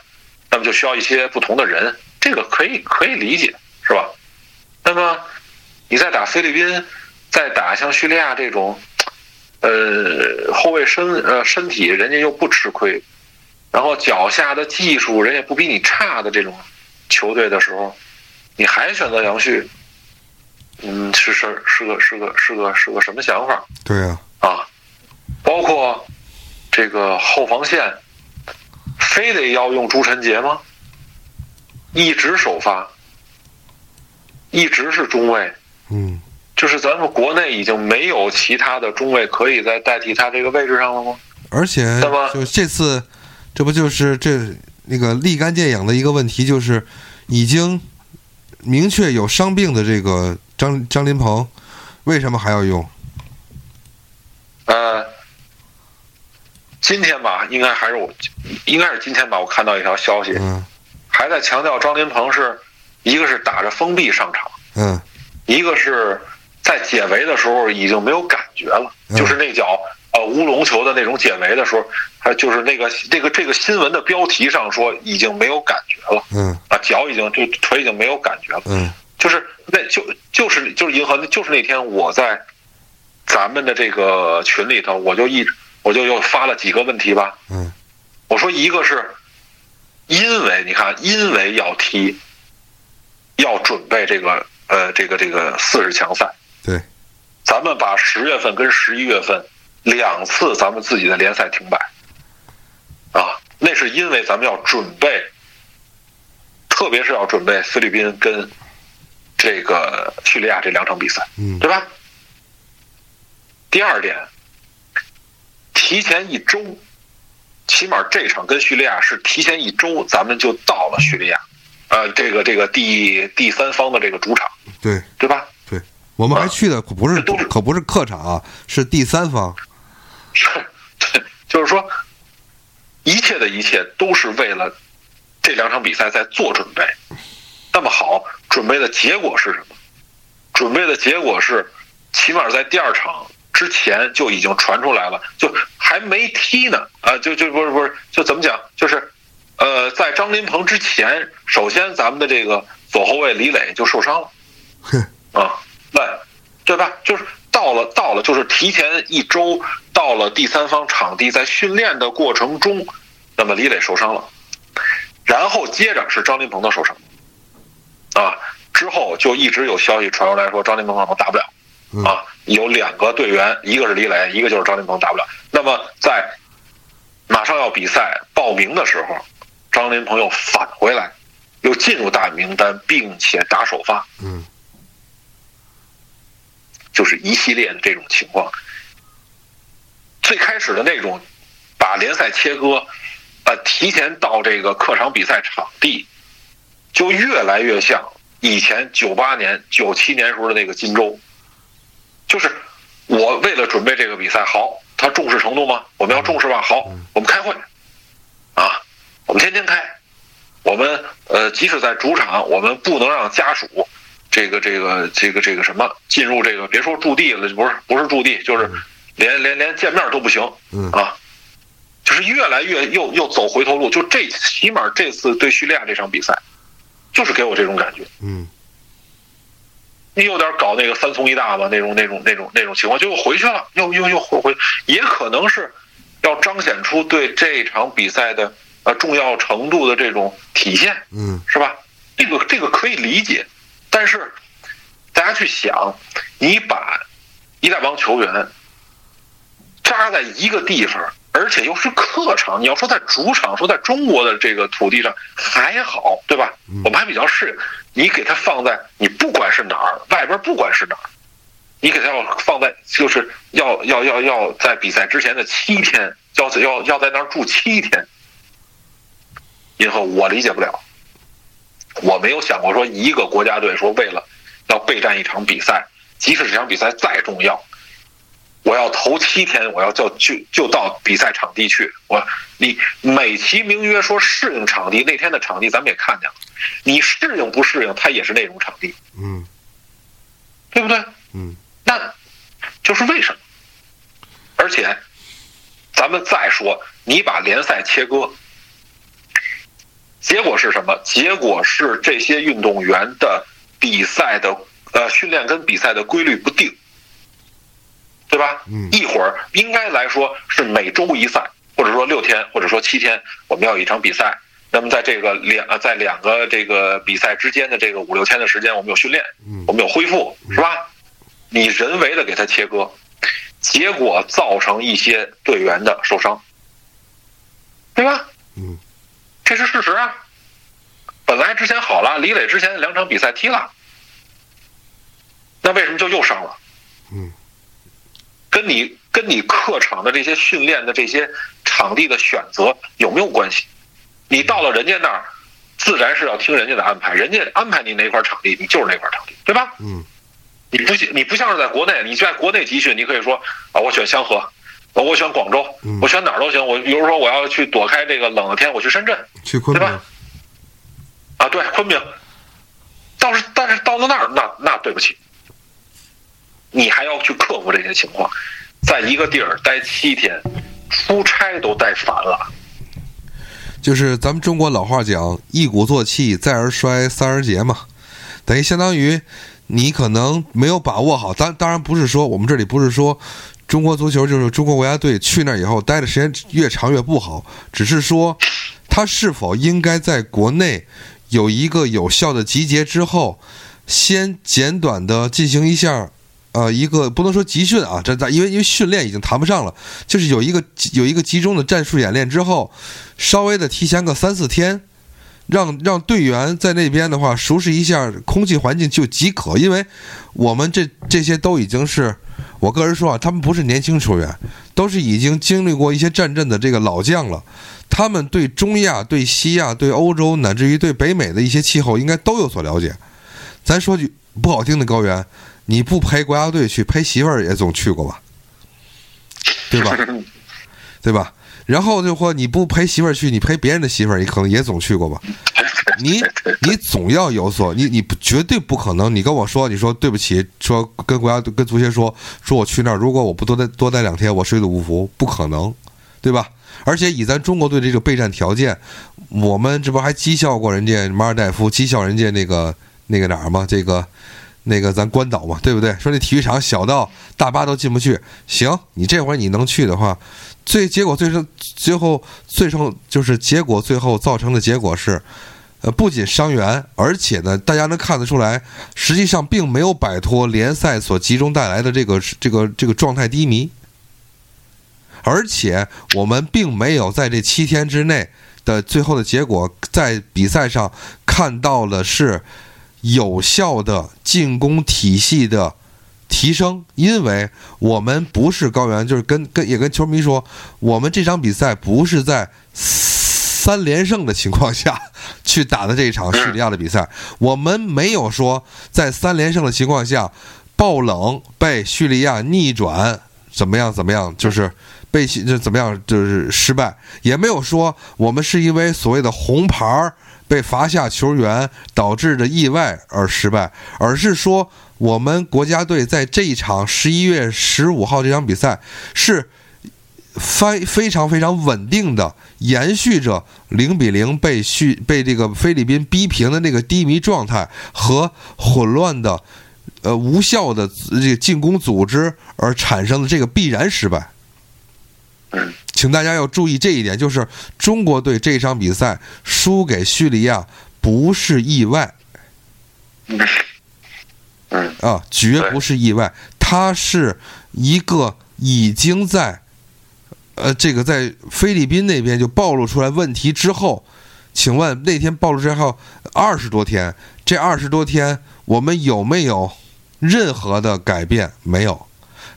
那么就需要一些不同的人，这个可以可以理解，是吧？那么你再打菲律宾，再打像叙利亚这种，呃，后卫身呃身体人家又不吃亏，然后脚下的技术人也不比你差的这种球队的时候，你还选择杨旭？嗯，是是是个是个是个是个什么想法？对呀，啊，包括这个后防线，非得要用朱晨杰吗？一直首发，一直是中卫，嗯，就是咱们国内已经没有其他的中卫可以再代替他这个位置上了吗？而且，就这次，这不就是这那个立竿见影的一个问题，就是已经明确有伤病的这个。张张林鹏为什么还要用？呃，今天吧，应该还是我，应该是今天吧。我看到一条消息，还在强调张琳鹏是一个是打着封闭上场，嗯，一个是在解围的时候已经没有感觉了，就是那脚呃乌龙球的那种解围的时候，他就是那个这个这个新闻的标题上说已经没有感觉了，嗯，啊脚已经就腿已经没有感觉了，嗯。就是那就就是就是银河，就是那天我在咱们的这个群里头，我就一我就又发了几个问题吧。嗯，我说一个是因为你看，因为要踢，要准备这个呃这个这个四十强赛。对，咱们把十月份跟十一月份两次咱们自己的联赛停摆啊，那是因为咱们要准备，特别是要准备菲律宾跟。这个叙利亚这两场比赛，嗯，对吧？第二点，提前一周，起码这场跟叙利亚是提前一周，咱们就到了叙利亚，呃，这个这个第第三方的这个主场，对对吧？对，我们还去的可不是都是可不是客场啊，是第三方，是，就是说，一切的一切都是为了这两场比赛在做准备。那么好，准备的结果是什么？准备的结果是，起码在第二场之前就已经传出来了，就还没踢呢啊！就就不是不是，就怎么讲？就是，呃，在张林鹏之前，首先咱们的这个左后卫李磊就受伤了，啊，那对吧？就是到了到了，就是提前一周到了第三方场地，在训练的过程中，那么李磊受伤了，然后接着是张琳芃的受伤，啊，之后就一直有消息传出来说张琳芃可能打不了，啊，有两个队员，一个是李磊，一个就是张琳芃打不了。那么在马上要比赛报名的时候，张琳芃又返回来，又进入大名单，并且打首发。嗯。就是一系列的这种情况，最开始的那种把联赛切割，呃，提前到这个客场比赛场地，就越来越像以前九八年、九七年时候的那个金州。就是我为了准备这个比赛，好，他重视程度吗？我们要重视吧。好，我们开会，啊，我们天天开，我们呃，即使在主场，我们不能让家属。这个这个这个这个什么进入这个别说驻地了，不是不是驻地，就是连连连见面都不行，啊，就是越来越又又走回头路。就这起码这次对叙利亚这场比赛，就是给我这种感觉。嗯，你有点搞那个三从一大吧，那种那种那种那种情况，就又回去了，又又又回回，也可能是要彰显出对这场比赛的呃重要程度的这种体现，嗯，是吧？这个这个可以理解。但是，大家去想，你把一大帮球员扎在一个地方，而且又是客场，你要说在主场，说在中国的这个土地上还好，对吧？我们还比较适应。你给他放在你不管是哪儿，外边不管是哪儿，你给他要放在，就是要要要要在比赛之前的七天，要要要在那儿住七天。以后我理解不了。我没有想过说一个国家队说为了要备战一场比赛，即使这场比赛再重要，我要头七天我要就就就到比赛场地去。我你美其名曰说适应场地，那天的场地咱们也看见了，你适应不适应，它也是那种场地，嗯，对不对？嗯，那就是为什么？而且咱们再说，你把联赛切割。结果是什么？结果是这些运动员的比赛的呃训练跟比赛的规律不定，对吧？嗯，一会儿应该来说是每周一赛，或者说六天，或者说七天，我们要有一场比赛。那么在这个两在两个这个比赛之间的这个五六天的时间，我们有训练，我们有恢复，是吧？你人为的给他切割，结果造成一些队员的受伤，对吧？嗯。这是事实啊！本来之前好了，李磊之前两场比赛踢了，那为什么就又伤了？嗯，跟你跟你客场的这些训练的这些场地的选择有没有关系？你到了人家那儿，自然是要听人家的安排，人家安排你哪块场地，你就是哪块场地，对吧？嗯，你不你不像是在国内，你在国内集训，你可以说啊，我选香河。我选广州，我选哪儿都行。我比如说我要去躲开这个冷的天，我去深圳，去昆明，啊，对，昆明。倒是，但是到了那儿，那那对不起，你还要去克服这些情况，在一个地儿待七天，出差都待烦了。就是咱们中国老话讲“一鼓作气，再而衰，三而竭”嘛，等于相当于你可能没有把握好。当当然不是说我们这里不是说。中国足球就是中国国家队去那以后待的时间越长越不好，只是说他是否应该在国内有一个有效的集结之后，先简短的进行一下，呃，一个不能说集训啊，这在因为因为训练已经谈不上了，就是有一个有一个集中的战术演练之后，稍微的提前个三四天，让让队员在那边的话熟悉一下空气环境就即可，因为我们这这些都已经是。我个人说啊，他们不是年轻球员，都是已经经历过一些战阵的这个老将了。他们对中亚、对西亚、对欧洲，乃至于对北美的一些气候，应该都有所了解。咱说句不好听的，高原，你不陪国家队去，陪媳妇儿也总去过吧？对吧？对吧？然后就说你不陪媳妇儿去，你陪别人的媳妇儿，你可能也总去过吧？你 你总要有所你你绝对不可能。你跟我说，你说对不起，说跟国家跟足协说，说我去那儿，如果我不多待多待两天，我水土不服，不可能，对吧？而且以咱中国队这个备战条件，我们这不还讥笑过人家马尔代夫，讥笑人家那个那个哪儿吗？这个那个咱关岛嘛，对不对？说那体育场小到大巴都进不去。行，你这会儿你能去的话，最结果最终最后最终就是结果最后造成的结果是，呃，不仅伤员，而且呢，大家能看得出来，实际上并没有摆脱联赛所集中带来的这个这个这个状态低迷，而且我们并没有在这七天之内的最后的结果，在比赛上看到了是。有效的进攻体系的提升，因为我们不是高原，就是跟跟也跟球迷说，我们这场比赛不是在三连胜的情况下去打的这一场叙利亚的比赛，我们没有说在三连胜的情况下爆冷被叙利亚逆转怎么样怎么样，就是被就怎么样就是失败，也没有说我们是因为所谓的红牌儿。被罚下球员导致的意外而失败，而是说我们国家队在这一场十一月十五号这场比赛是非非常非常稳定的延续着零比零被续被这个菲律宾逼平的那个低迷状态和混乱的呃无效的这个进攻组织而产生的这个必然失败。嗯请大家要注意这一点，就是中国队这场比赛输给叙利亚不是意外，啊，绝不是意外，它是一个已经在，呃，这个在菲律宾那边就暴露出来问题之后，请问那天暴露之后二十多天，这二十多天我们有没有任何的改变？没有，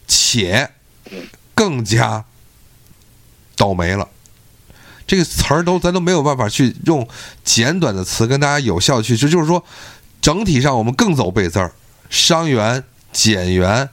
且更加。倒霉了，这个词儿都咱都没有办法去用简短的词跟大家有效去，就就是说，整体上我们更走背字儿，伤员减员，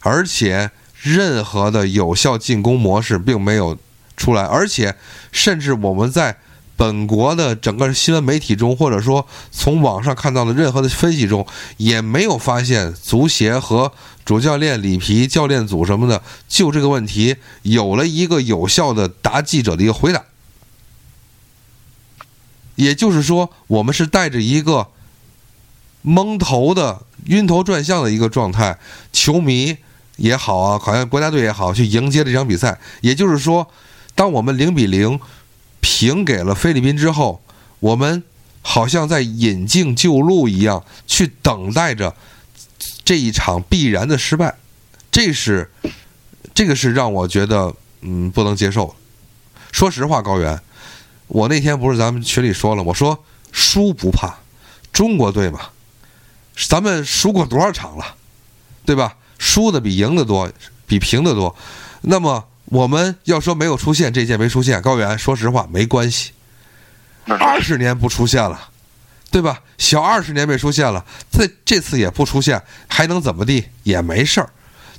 而且任何的有效进攻模式并没有出来，而且甚至我们在本国的整个新闻媒体中，或者说从网上看到的任何的分析中，也没有发现足协和。主教练里皮、教练组什么的，就这个问题有了一个有效的答记者的一个回答。也就是说，我们是带着一个蒙头的、晕头转向的一个状态，球迷也好啊，好像国家队也好，去迎接这场比赛。也就是说，当我们零比零平给了菲律宾之后，我们好像在引颈就路一样，去等待着。这一场必然的失败，这是这个是让我觉得嗯不能接受。说实话，高原，我那天不是咱们群里说了，我说输不怕，中国队嘛，咱们输过多少场了，对吧？输的比赢的多，比平的多。那么我们要说没有出现这届没出现，高原，说实话没关系，二十年不出现了。对吧？小二十年没出现了，这这次也不出现，还能怎么地？也没事儿。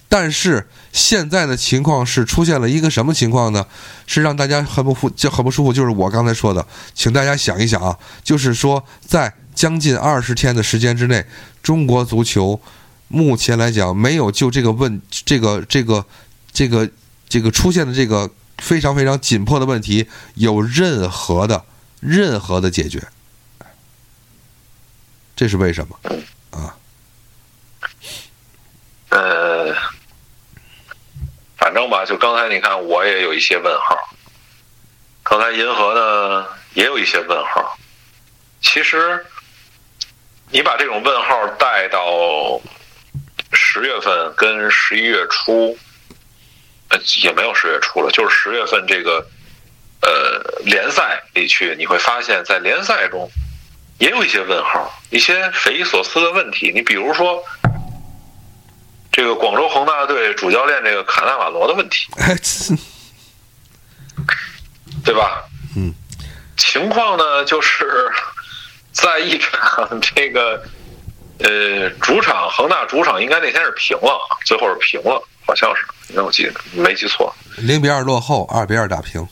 但是现在的情况是出现了一个什么情况呢？是让大家很不服，就很不舒服。就是我刚才说的，请大家想一想啊，就是说在将近二十天的时间之内，中国足球目前来讲没有就这个问这个这个这个这个出现的这个非常非常紧迫的问题有任何的任何的解决。这是为什么？啊？呃，反正吧，就刚才你看，我也有一些问号。刚才银河呢也有一些问号。其实，你把这种问号带到十月份跟十一月初，呃，也没有十月初了，就是十月份这个呃联赛里去，你会发现在联赛中。也有一些问号，一些匪夷所思的问题。你比如说，这个广州恒大队主教练这个卡纳瓦罗的问题，对吧？嗯。情况呢，就是在一场 这个呃主场恒大主场，应该那天是平了，最后是平了，好像是，那我记得没记错。零比二落后，二比二打平，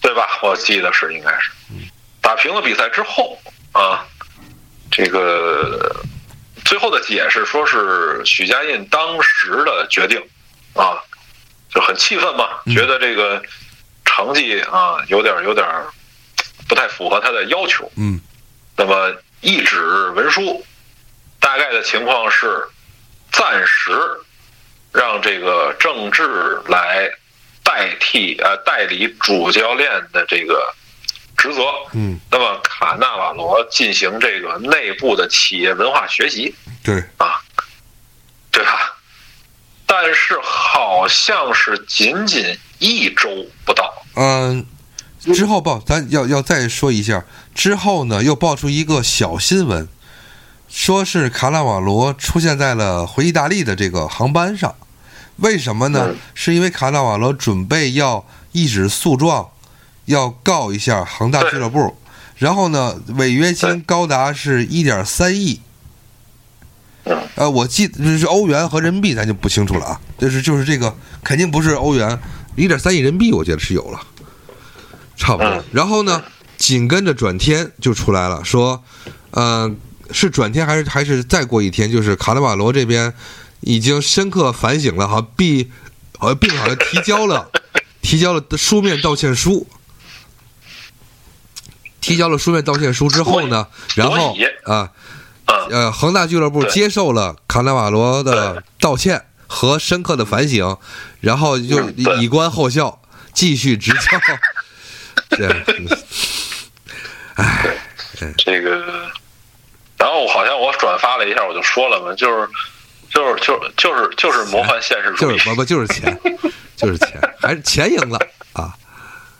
对吧？我记得是应该是。打平了比赛之后。啊，这个最后的解释说是许家印当时的决定，啊，就很气愤嘛，觉得这个成绩啊有点有点不太符合他的要求，嗯，那么一纸文书大概的情况是暂时让这个郑智来代替呃代理主教练的这个职责。嗯，那么卡纳瓦罗进行这个内部的企业文化学习，对，啊，对吧？但是好像是仅仅一周不到，嗯，之后报，咱要要再说一下，之后呢又爆出一个小新闻，说是卡纳瓦罗出现在了回意大利的这个航班上，为什么呢？嗯是因为卡纳瓦罗准备要一纸诉状，要告一下恒大俱乐部，然后呢违约金高达是一点三亿。嗯，呃，我记得是欧元和人民币，咱就不清楚了啊。就是就是这个，肯定不是欧元，一点三亿人民币，我觉得是有了，差不多。嗯然后呢，紧跟着转天就出来了，说，呃，是转天还是还是再过一天，就是卡纳瓦罗这边已经深刻反省了，好像并好像并好像提交了提交了书面道歉书。提交了书面道歉书之后呢，然后啊，嗯，呃，恒大俱乐部接受了卡纳瓦罗的道歉和深刻的反省，然后就以观后效，继续执教。对嗯这个，然后好像我转发了一下，我就说了嘛，就是就是就是就是就是魔幻现实主义。就是，不不就是钱，就是钱，还是钱赢了啊！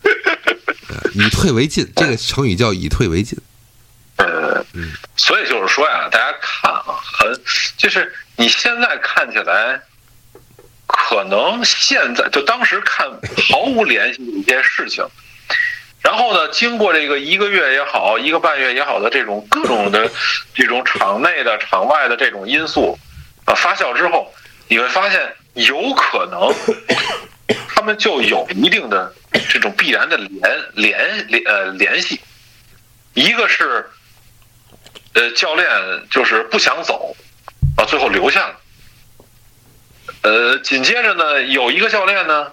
以退为进，这个成语叫以退为进。呃，所以就是说呀，大家看啊，很就是你现在看起来，可能现在就当时看毫无联系的一件事情，然后呢，经过这个一个月也好，一个半月也好的这种各种的这种场内的、场外的这种因素啊发酵之后，你会发现有可能 他们就有一定的这种必然的联联联呃联系，一个是。呃，教练就是不想走，啊，最后留下了。呃，紧接着呢，有一个教练呢，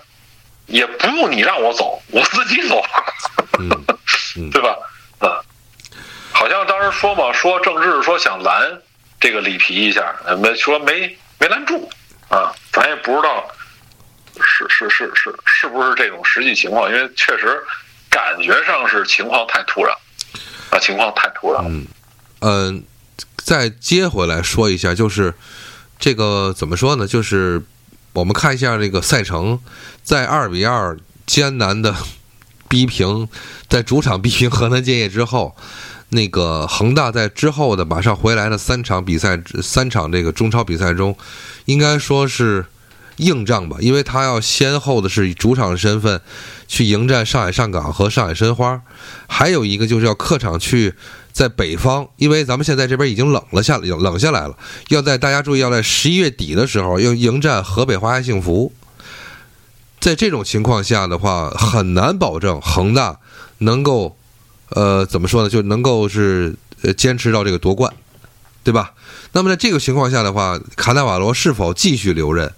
也不用你让我走，我自己走，对吧？啊，好像当时说嘛，说郑智说想拦这个里皮一下，呃没说没没拦住啊，咱也不知道是是是是是不是这种实际情况，因为确实感觉上是情况太突然啊，情况太突然。嗯，嗯，再接回来说一下，就是这个怎么说呢？就是我们看一下这个赛程，在二比二艰难的 逼平，在主场逼平河南建业之后，那个恒大在之后的马上回来的三场比赛，三场这个中超比赛中，应该说是硬仗吧，因为他要先后的是以主场的身份去迎战上海上港和上海申花，还有一个就是要客场去。在北方，因为咱们现在这边已经冷了下来，冷下来了。要在大家注意，要在十一月底的时候要迎战河北华夏幸福。在这种情况下的话，很难保证恒大能够，呃，怎么说呢，就能够是呃坚持到这个夺冠，对吧？那么在这个情况下的话，卡纳瓦罗是否继续留任？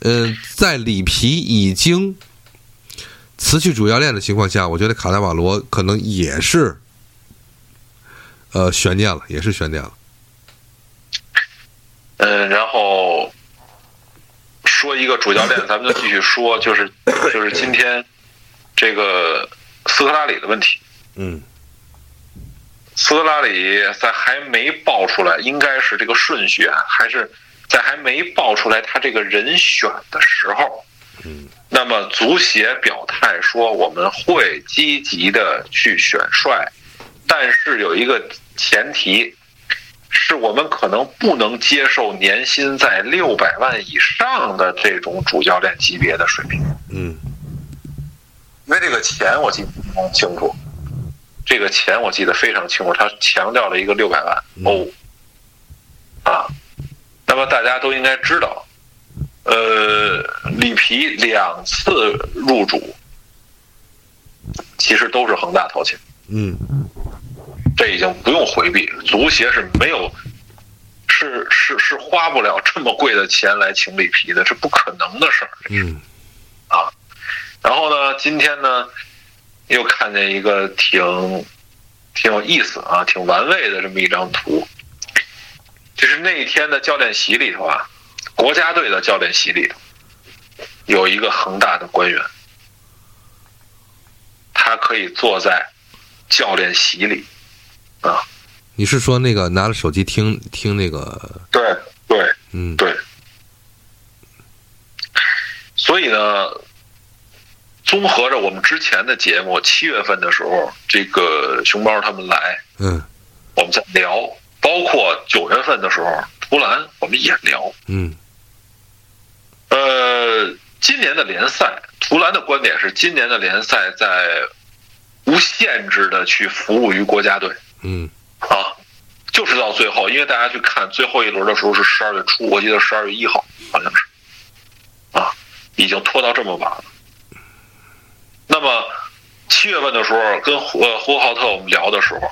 嗯、在里皮已经辞去主教练的情况下，我觉得卡纳瓦罗可能也是，呃，悬念了，也是悬念了。嗯，然后说一个主教练，咱们就继续说，就是就是今天这个斯科拉里的问题。嗯斯科拉里在还没爆出来，应该是这个顺序啊，还是在还没爆出来他这个人选的时候，嗯。那么足协表态说我们会积极的去选帅，但是有一个前提，是我们可能不能接受年薪在六百万以上的这种主教练级别的水平，嗯。因为这个钱我记得非常清楚，这个钱我记得非常清楚，他强调了一个六百万欧，啊，那么大家都应该知道，呃，里皮两次入主，其实都是恒大掏钱，嗯这已经不用回避，足协是没有，是是是花不了这么贵的钱来请里皮的，这不可能的事儿。嗯啊然后呢，今天呢，又看见一个挺挺有意思啊，挺玩味的这么一张图。就是那一天的教练席里头啊，国家队的教练席里头有一个恒大的官员，他可以坐在教练席里啊。你是说那个拿着手机听听那个？对对，嗯，对。所以呢，综合着我们之前的节目，七月份的时候，这个熊猫他们来，嗯我们在聊，包括九月份的时候，图兰我们也聊。嗯呃，今年的联赛，图兰的观点是，今年的联赛在无限制的去服务于国家队嗯啊，就是到最后，因为大家去看最后一轮的时候是十二月初，我记得十二月一号好像是，啊，已经拖到这么晚了。那么七月份的时候，跟胡呃呼和浩特我们聊的时候，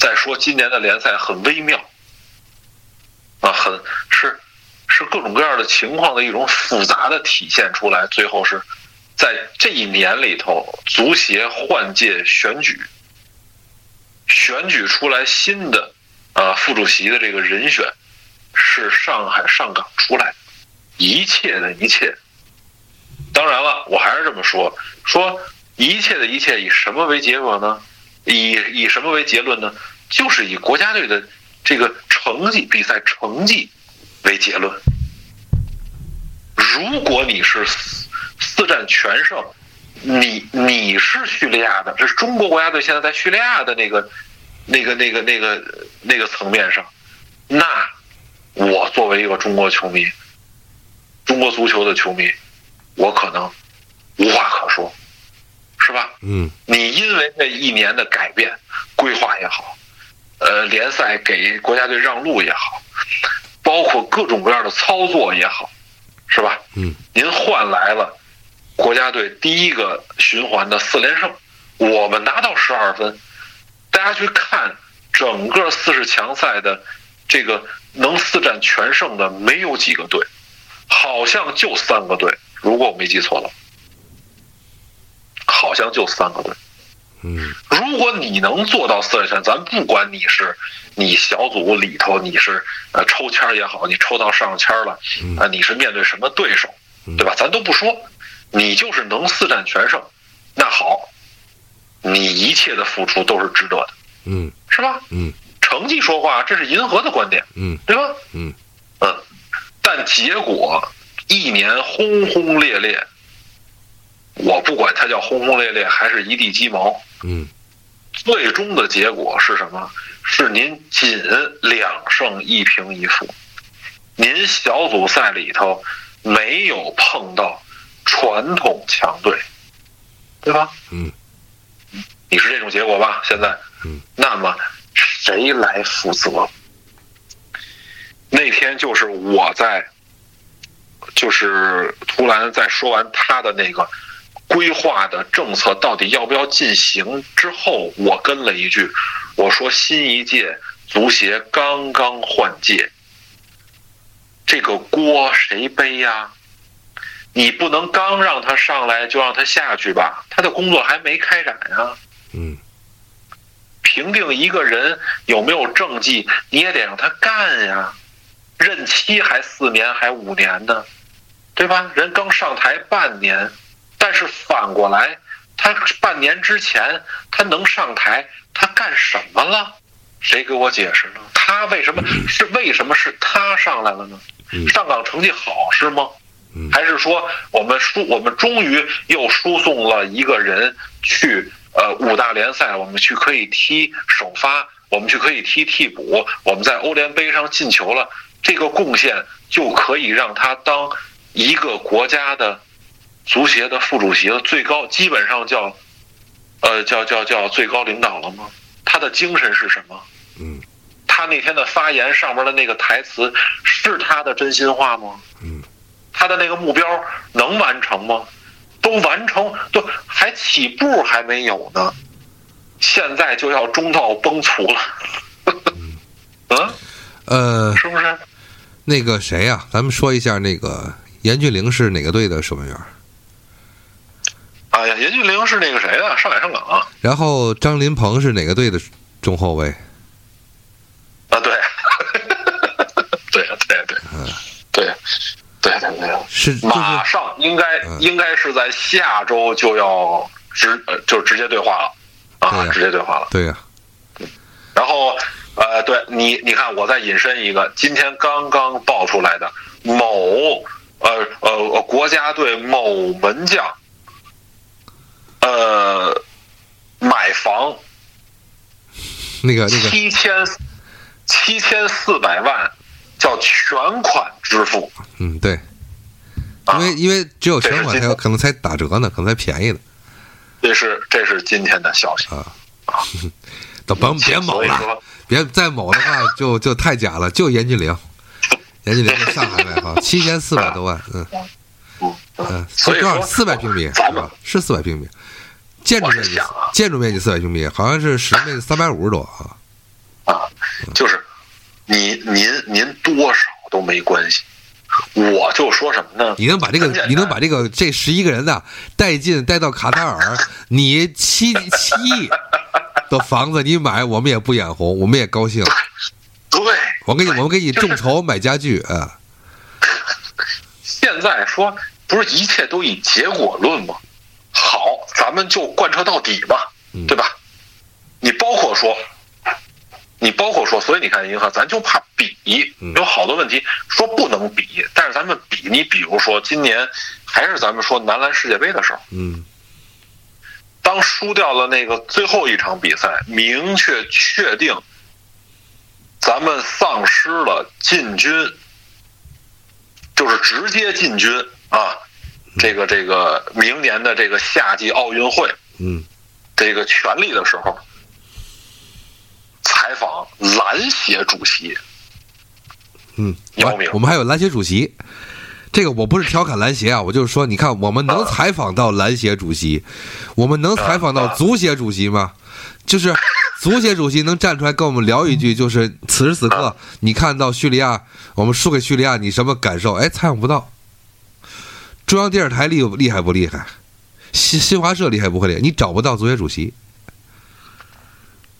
在说今年的联赛很微妙，啊，很是是各种各样的情况的一种复杂的体现出来，最后是在这一年里头，足协换届选举，选举出来新的啊副主席的这个人选是上海上港出来，一切的一切。当然了，我还是这么说，说一切的一切以什么为结果呢？以以什么为结论呢？就是以国家队的这个成绩、比赛成绩为结论。如果你是四四战全胜，你你是叙利亚的，这是中国国家队现在在叙利亚的那个、那个、那个、那个、那个层面上，那我作为一个中国球迷，中国足球的球迷，我可能无话可说，是吧？嗯你因为这一年的改变规划也好，呃，联赛给国家队让路也好，包括各种各样的操作也好，是吧？嗯，您换来了国家队第一个循环的四连胜，我们拿到十二分。大家去看整个四十强赛的这个能四战全胜的没有几个队，好像就三个队，如果我没记错了，好像就三个队。嗯如果你能做到四十强，咱不管你是你小组里头你是呃抽签儿也好，你抽到上签儿了，啊、你是面对什么对手，对吧？咱都不说，你就是能四战全胜，那好，你一切的付出都是值得的，嗯是吧？嗯成绩说话，这是银河的观点，嗯对吧？嗯嗯，但结果一年轰轰烈烈，我不管它叫轰轰烈烈还是一地鸡毛，嗯最终的结果是什么？是您仅两胜一平一负，您小组赛里头没有碰到传统强队，对吧？嗯，你是这种结果吧？现在，嗯，那么谁来负责？那天就是我在，就是图兰在说完他的那个规划的政策到底要不要进行之后，我跟了一句，我说新一届足协刚刚换届，这个锅谁背呀？你不能刚让他上来就让他下去吧？他的工作还没开展呀。嗯评定一个人有没有政绩，你也得让他干呀。任期还四年还五年呢，对吧？人刚上台半年，但是反过来，他半年之前他能上台，他干什么了？谁给我解释呢？他为什么是为什么是他上来了呢？嗯上岗成绩好是吗？嗯还是说我们输我们终于又输送了一个人去呃五大联赛，我们去可以踢首发，我们去可以踢替补，我们在欧联杯上进球了，这个贡献就可以让他当一个国家的足协的副主席了，最高基本上叫呃叫叫叫最高领导了吗？他的精神是什么？嗯他那天的发言上面的那个台词是他的真心话吗？嗯他的那个目标能完成吗？都完成，都还起步还没有呢，现在就要中道崩殂了，嗯，呃，是不是？那个谁呀、咱们说一下那个严俊凌是哪个队的守门员？哎呀，严俊凌是那个谁的，上海上港。啊，然后张林鹏是哪个队的中后卫。啊，对，对对对，嗯，对，对对对，是就是马上应该嗯应该是在下周就要直呃就直接对话了。啊，直接对话了。对呀、然后呃，对你你看，我再引申一个，今天刚刚爆出来的某呃呃呃国家队某门将，呃，买房那个那个七千七千四百万，叫全款支付。嗯，对，啊因为因为只有全款才有可能才打折呢，可能才便宜呢这是这是今天的消息。啊。都甭别某了，别再某的话就就太假了，就严俊凌，严俊凌在上海买房，七千四百多万，嗯嗯嗯，所以多少四百平米咱们是吧？是四百平米，建筑面积啊建筑面积四百平米，好像是室内面积三百五十多啊。啊，就是你您您多少都没关系，我就说什么呢？你能把这个你能把这个这十一个人呐带进带到卡塔尔，你七七亿的房子你买，我们也不眼红，我们也高兴。对，我给你，我们给你众筹买家具啊，现在说不是一切都以结果论吗？好，咱们就贯彻到底嘛，嗯。对吧？你包括说，你包括说，所以你看银行，咱就怕比，嗯。有好多问题说不能比，但是咱们比，你比如说今年还是咱们说男篮世界杯的时候，嗯。当输掉了那个最后一场比赛，明确确定咱们丧失了进军，就是直接进军啊，这个这个明年的这个夏季奥运会嗯这个权利的时候，采访篮协主席嗯，姚明我我们还有篮协主席。这个我不是调侃篮协啊，我就是说，你看，我们能采访到篮协主席，我们能采访到足协主席吗？就是 足协主席能站出来跟我们聊一句，就是此时此刻你看到叙利亚，我们输给叙利亚，你什么感受？哎，采访不到。中央电视台厉厉害不厉害？新新华社厉害不厉害？你找不到足协主席。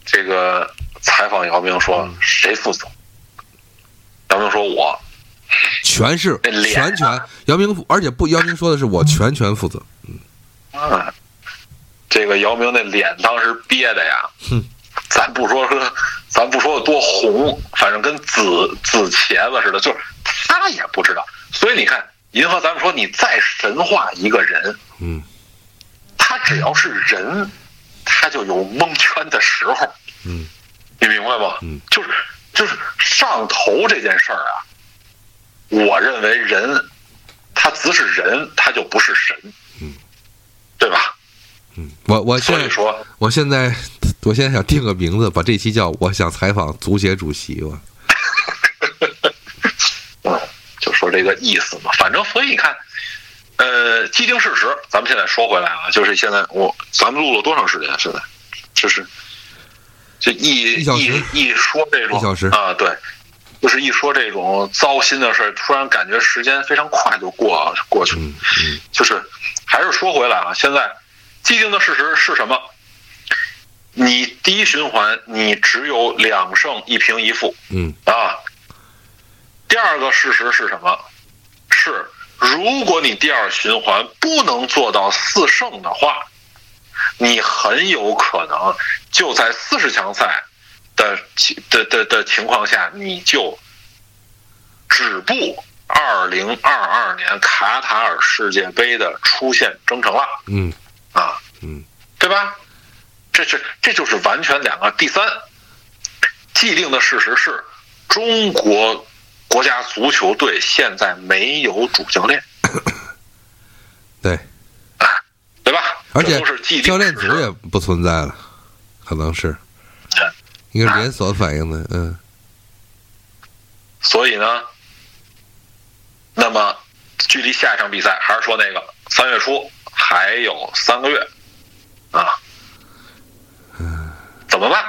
这个采访姚明说谁负责？姚明说我。全是全权，姚明，而且不，姚明说的是我全权负责。嗯，这个姚明那脸当时憋的呀，哼，咱不说说，咱不说有多红，反正跟紫紫茄子似的，就是他也不知道。所以你看，银河，咱们说你再神话一个人，嗯他只要是人，他就有蒙圈的时候，嗯你明白吗？嗯，就是就是上头这件事儿啊，我认为人他只是人，他就不是神，嗯，对吧？嗯，我我所以说，我现在我现在想定个名字，把这期叫我想采访足协主席。我嗯，这个意思嘛。反正所以你看，呃，既定事实，咱们现在说回来啊，就是现在我咱们录了多长时间？现在就是就一一一一说这种啊，对，就是一说这种糟心的事儿，突然感觉时间非常快就过过去了。嗯嗯就是还是说回来啊，现在既定的事实是什么？你第一循环你只有两胜一平一负嗯啊。第二个事实是什么？是如果你第二循环不能做到四胜的话，你很有可能就在四十强赛的情的的的情况下，你就止步二零二二年卡塔尔世界杯的出线征程了嗯啊，嗯对吧？这是这就是完全两个。第三，既定的事实是中国国家足球队现在没有主教练，对，对吧？而且教练组也不存在了，可能是。嗯一个连锁反应的。嗯。所以呢，那么距离下一场比赛还是说那个三月初还有三个月。啊，嗯。怎么办？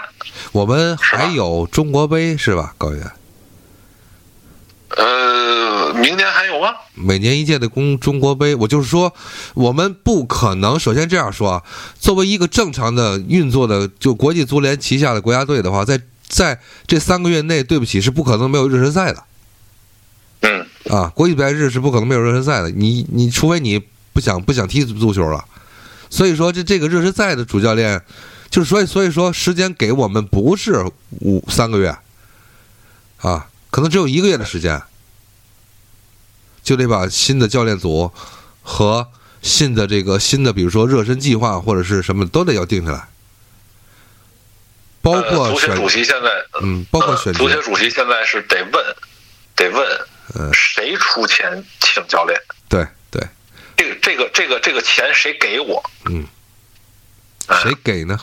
我们还有中国杯是吧，高原？呃，明年还有吗？每年一届的公中国杯，我就是说，我们不可能。首先这样说啊，作为一个正常的运作的就国际足联旗下的国家队的话，在在这三个月内，对不起，是不可能没有热身赛的。嗯，啊，国际比赛日是不可能没有热身赛的。你你除非你不想不想踢足球了，所以说这这个热身赛的主教练，就是所以所以说时间给我们不是五三个月，啊，可能只有一个月的时间，就得把新的教练组和新的这个新的比如说热身计划或者是什么都得要定下来，包括呃足协主席现在，嗯，包括呃选角，足协主席现在是得问，得问嗯，谁出钱请教练？对对，这个这个这个这个钱谁给我？嗯，呃谁给呢？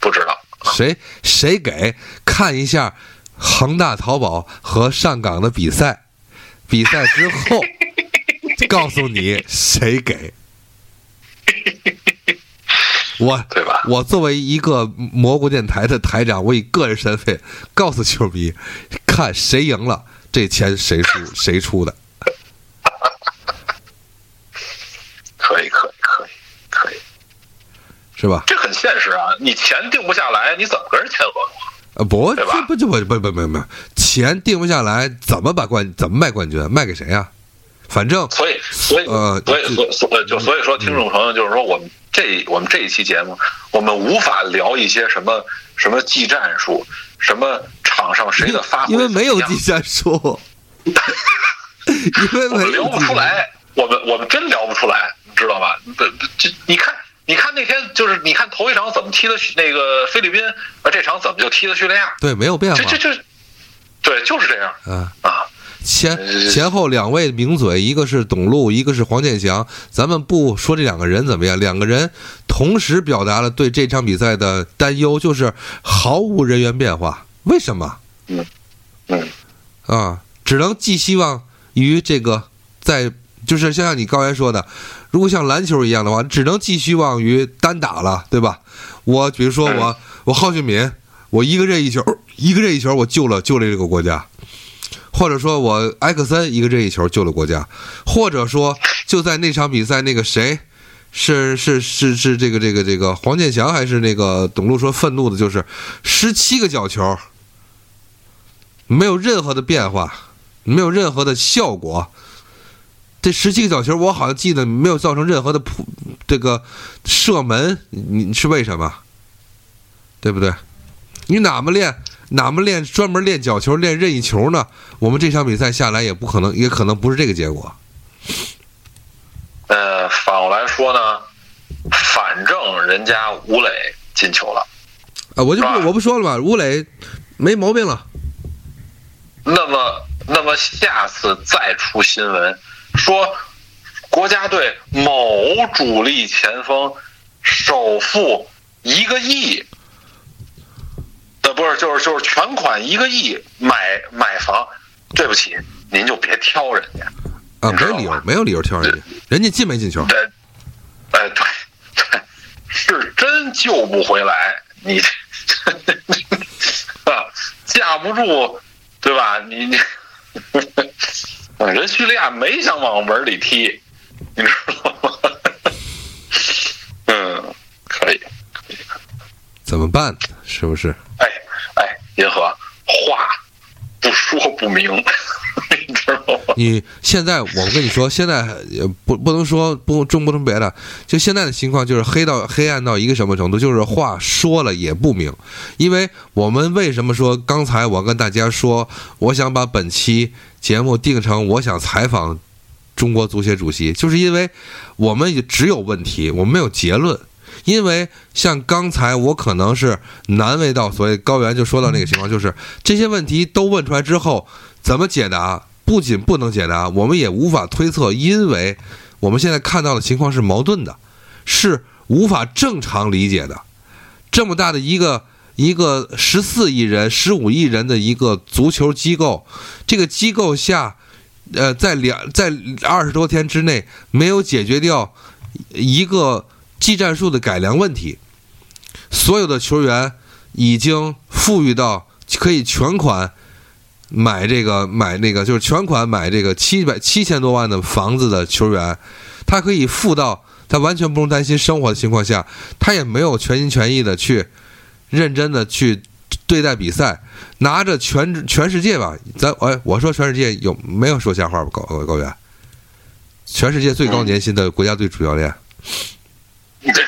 不知道？谁谁给看一下恒大淘宝和上港的比赛，比赛之后 告诉你谁给。我对吧？我作为一个蘑菇电台的台长，我以个人身份告诉球迷，看谁赢了，这钱谁出谁出的。可以可以可以可以，是吧？这很现实啊！你钱定不下来，你怎么跟人签合同啊？呃，不，这不就不不不不不，钱定不下来，怎么把冠怎么卖冠军？卖给谁呀、反正所以，所以，呃所以，所以，所，就所以说，听众朋友，就是说，我们这我们这一期节目，我们无法聊一些什么什么技战术，什么场上谁的发挥因为没有技战术，因为没有我们聊不。出来，我们我们真聊不出来，你知道吧？不，不这你看，你看那天就是你看头一场怎么踢的那个菲律宾，啊，这场怎么就踢的叙利亚？对，没有变化这这这，对，就是这样嗯。啊。前呃前后两位名嘴，一个是董路，一个是黄健翔。咱们不说这两个人怎么样，两个人同时表达了对这场比赛的担忧，就是毫无人员变化。为什么？嗯嗯啊，只能寄希望于这个在，就是像你刚才说的，如果像篮球一样的话，只能寄希望于单打了，对吧？我比如说我我郝俊敏，我一个任意球，一个任意球，我救了救了这个国家。或者说我埃克森一个任意球救了国家，或者说就在那场比赛，那个谁是是是是这个这个这个黄健翔还是那个董路说愤怒的就是十七个角球，没有任何的变化，没有任何的效果。这十七个角球，我好像记得没有造成任何的扑这个射门，你你是为什么？对不对？你哪么练哪么练专门练角球练任意球呢？我们这场比赛下来也不可能，也可能不是这个结果。呃，反过来说呢，反正人家吴磊进球了，啊，我就不我不说了吧，吴磊没毛病了。那么那么下次再出新闻说国家队某主力前锋首付一个亿，呃，不是，就是就是全款一个亿买买房，对不起，您就别挑人家。啊，没理由没有理由挑人家，人家进没进球？对，哎，对对，是真救不回来，你 啊，架不住，对吧？你你，啊人叙利亚没想往门里踢，你知道吗？嗯，可以，怎么办？是不是？哎哎，银河话不说不明，你知道吗？你现在，我跟你说，现在呃不不能说不中不能别的，就现在的情况就是黑到黑暗到一个什么程度，就是话说了也不明。因为我们为什么说刚才我跟大家说，我想把本期节目定成我想采访中国足协主席，就是因为我们也只有问题，我们没有结论。因为像刚才我可能是难为到，所以高原就说到那个情况，就是这些问题都问出来之后，怎么解答？不仅不能解答，我们也无法推测，因为我们现在看到的情况是矛盾的，是无法正常理解的。这么大的一个一个十四亿人、十五亿人的一个足球机构，这个机构下，呃，在两在二十多天之内没有解决掉一个技战术的改良问题，所有的球员已经富裕到可以全款买这个买那个就是全款买这个七百七千多万的房子的球员，他可以富到他完全不用担心生活的情况下，他也没有全心全意的去认真的去对待比赛，拿着全全世界吧，咱哎我说全世界有没有说瞎话吧高高高原，全世界最高年薪的国家队主教练。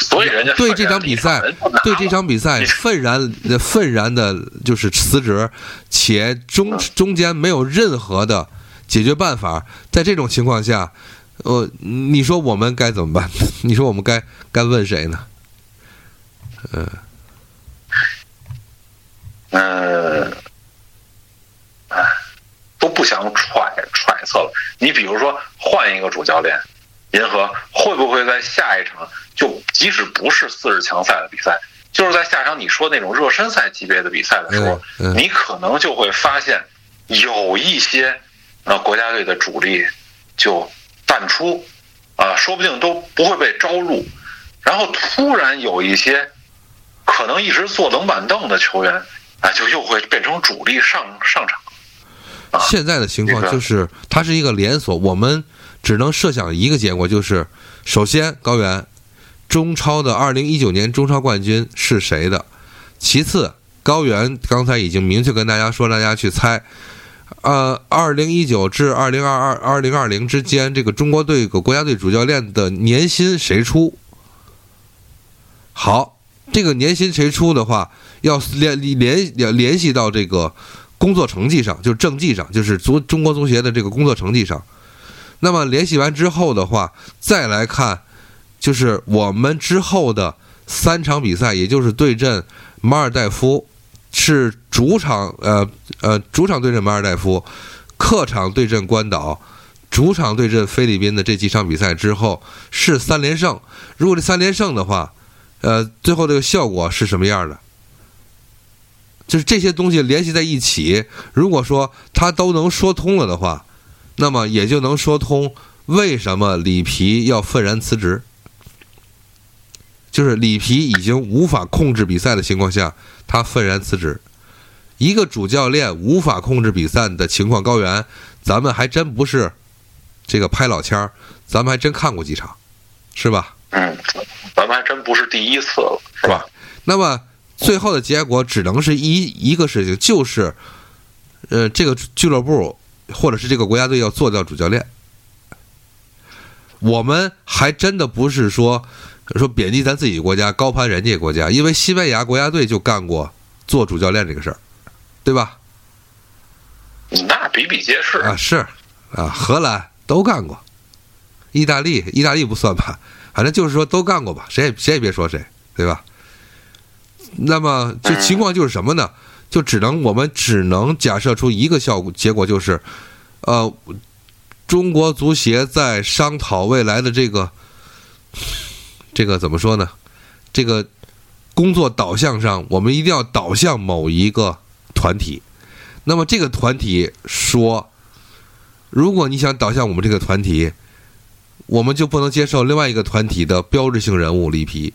所以人家对这场比赛，对这场比赛愤然愤然的，就是辞职，且中中间没有任何的解决办法。在这种情况下，呃，你说我们该怎么办？你说我们该该问谁呢？嗯，嗯，都不想揣揣测了。你比如说，换一个主教练。银河会不会在下一场就即使不是四十强赛的比赛，就是在下场你说那种热身赛级别的比赛的时候，你可能就会发现有一些呃国家队的主力就淡出啊，说不定都不会被招入，然后突然有一些可能一直坐冷板凳的球员啊，就又会变成主力上上场。现在的情况就是它是一个连锁，我们。只能设想一个结果，就是首先高原中超的二零一九年中超冠军是谁的？其次，高原刚才已经明确跟大家说，大家去猜，呃，二零一九至二零二二二零二零之间，这个中国队个国家队主教练的年薪谁出？好，这个年薪谁出的话，要联联要联系到这个工作成绩上，就是政绩上，就是足中国足协的这个工作成绩上。那么联系完之后的话，再来看，就是我们之后的三场比赛，也就是对阵马尔代夫，是主场，呃呃，主场对阵马尔代夫，客场对阵关岛，主场对阵菲律宾的这几场比赛之后是三连胜。如果这三连胜的话，呃，最后这个效果是什么样的？就是这些东西联系在一起，如果说他都能说通了的话。那么也就能说通为什么里皮要愤然辞职，就是里皮已经无法控制比赛的情况下，他愤然辞职。一个主教练无法控制比赛的情况，高原，咱们还真不是这个拍老千儿，咱们还真看过几场，是吧？嗯，咱们还真不是第一次了，是吧？那么最后的结果只能是一一个事情，就是，呃，这个俱乐部。或者是这个国家队要做掉主教练，我们还真的不是说说贬低咱自己国家，高攀人家国家，因为西班牙国家队就干过做主教练这个事儿，对吧？那比比皆是啊，是啊，荷兰都干过，意大利意大利不算吧，反正就是说都干过吧，谁也谁也别说谁，对吧？那么这情况就是什么呢？就只能我们只能假设出一个效果结果，就是，呃，中国足协在商讨未来的这个这个怎么说呢？这个工作导向上，我们一定要导向某一个团体。那么这个团体说，如果你想导向我们这个团体，我们就不能接受另外一个团体的标志性人物里皮。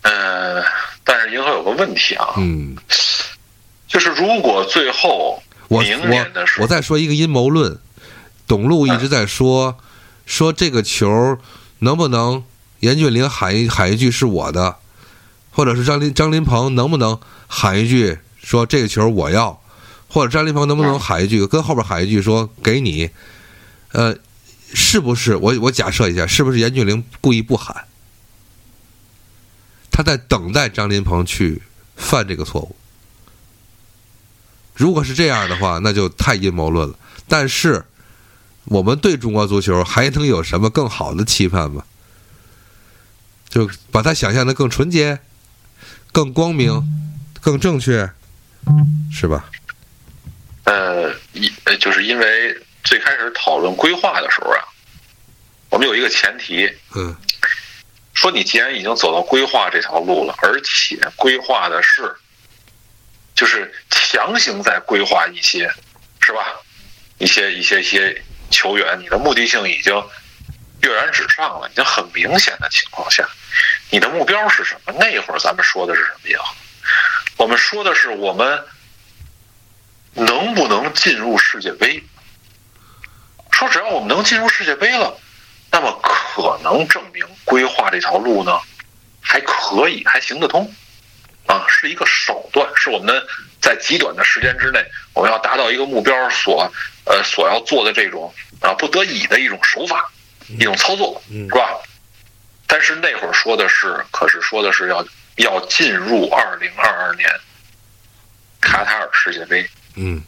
呃，但是银河有个问题啊。嗯。就是如果最后明年的时候，我再说一个阴谋论，董路一直在说，说这个球能不能严俊凌喊一喊一句是我的，或者是张林张林鹏能不能喊一句说这个球我要，或者张林鹏能不能喊一句跟后边喊一句说给你，呃，是不是我我假设一下，是不是严俊凌故意不喊，他在等待张林鹏去犯这个错误。如果是这样的话，那就太阴谋论了。但是，我们对中国足球还能有什么更好的期盼吗？就把它想象的更纯洁、更光明、更正确，是吧？呃，一就是因为最开始讨论规划的时候啊，我们有一个前提，嗯，说你既然已经走到规划这条路了，而且规划的是。就是强行在规划一些，是吧？一些一些一些球员，你的目的性已经跃然纸上了，已经很明显的情况下，你的目标是什么？那会儿咱们说的是什么呀，我们说的是我们能不能进入世界杯？说只要我们能进入世界杯了，那么可能证明规划这条路呢还可以，还行得通，啊，是一个手段，是我们在极短的时间之内，我们要达到一个目标所呃所要做的这种啊不得已的一种手法，一种操作，是吧？但是那会儿说的是，可是说的是要要进入二零二二年卡塔尔世界杯。嗯，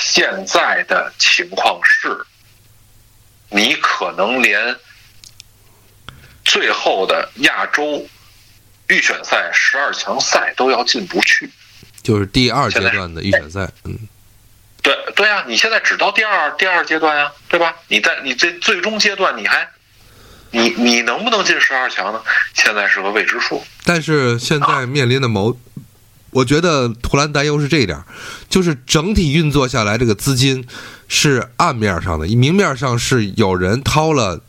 现在的情况是，你可能连最后的亚洲预选赛十二强赛都要进不去。就是第二阶段的预选赛，嗯，对对啊，你现在只到第二第二阶段呀，对吧？你在你最最终阶段，你还你你能不能进十二强呢？现在是个未知数。但是现在面临的矛，我觉得图兰担忧是这一点，就是整体运作下来，这个资金是暗面上的，明面上是有人掏了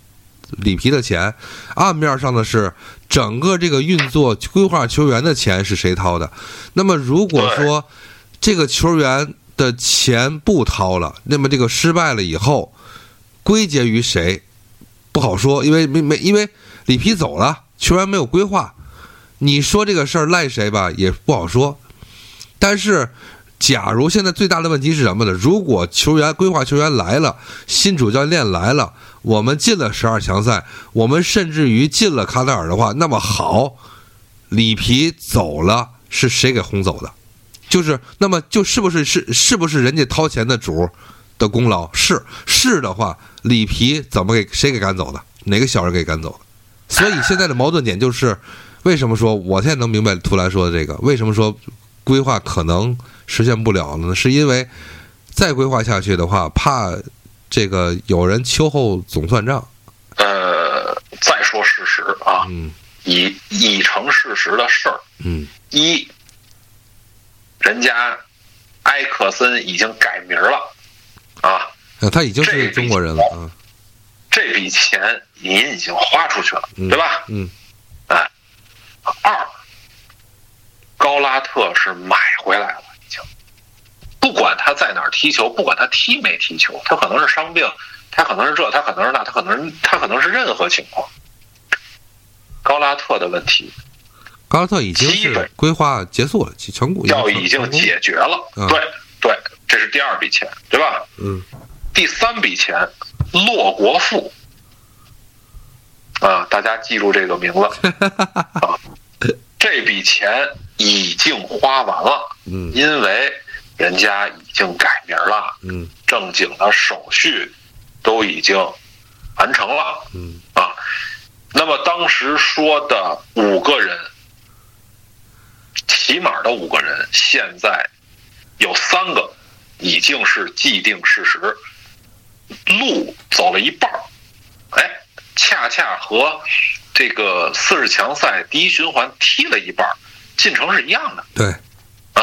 里皮的钱，暗面上的是整个这个运作规划球员的钱是谁掏的？那么如果说这个球员的钱不掏了，那么这个失败了以后归结于谁？不好说，因为没没因为里皮走了，球员没有规划。你说这个事儿赖谁吧，也不好说。但是，假如现在最大的问题是什么呢？如果球员规划球员来了，新主教练来了，我们进了十二强赛，我们甚至于进了卡塔尔的话，那么好，里皮走了，是谁给轰走的？就是那么就是不是是是不是人家掏钱的主的功劳？是是的话，里皮怎么给谁给赶走的？哪个小人给赶走的？所以现在的矛盾点就是。为什么说我现在能明白图兰说的这个？为什么说规划可能实现不了了呢？是因为再规划下去的话，怕这个有人秋后总算账。呃，再说事实啊，嗯。已已成事实的事儿，嗯。一，人家埃克森已经改名了啊，呃他已经是中国人了啊，这笔钱您已经花出去了，对吧？嗯。哎，二，高拉特是买回来了，不管他在哪儿踢球，不管他踢没踢球，他可能是伤病，他可能是这，他可能是那，他可能他可能是任何情况。高拉特的问题。高拉特已经是规划结束了，成功要已经解决了，嗯。对对，这是第二笔钱，对吧？嗯。第三笔钱，洛国富，啊，大家记住这个名字。啊，这笔钱已经花完了，嗯。因为人家已经改名了，嗯正经的手续都已经完成了嗯啊。那么当时说的五个人，起码的五个人，现在有三个已经是既定事实，路走了一半儿，哎，恰恰和这个四十强赛第一循环踢了一半儿，进程是一样的。对啊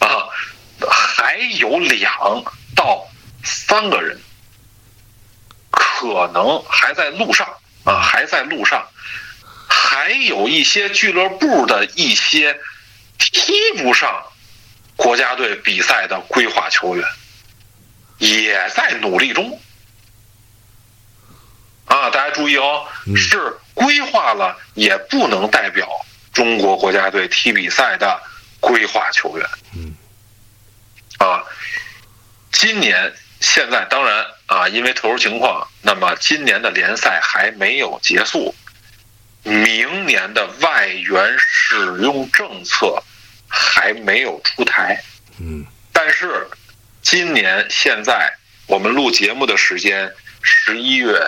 啊，还有两到三个人可能还在路上啊，还在路上，还有一些俱乐部的一些踢不上国家队比赛的规划球员，也在努力中。啊，大家注意哦，嗯是规划了，也不能代表中国国家队踢比赛的规划球员。嗯，啊，今年现在当然啊，因为特殊情况，那么今年的联赛还没有结束，明年的外援使用政策还没有出台。嗯但是今年现在我们录节目的时间十一月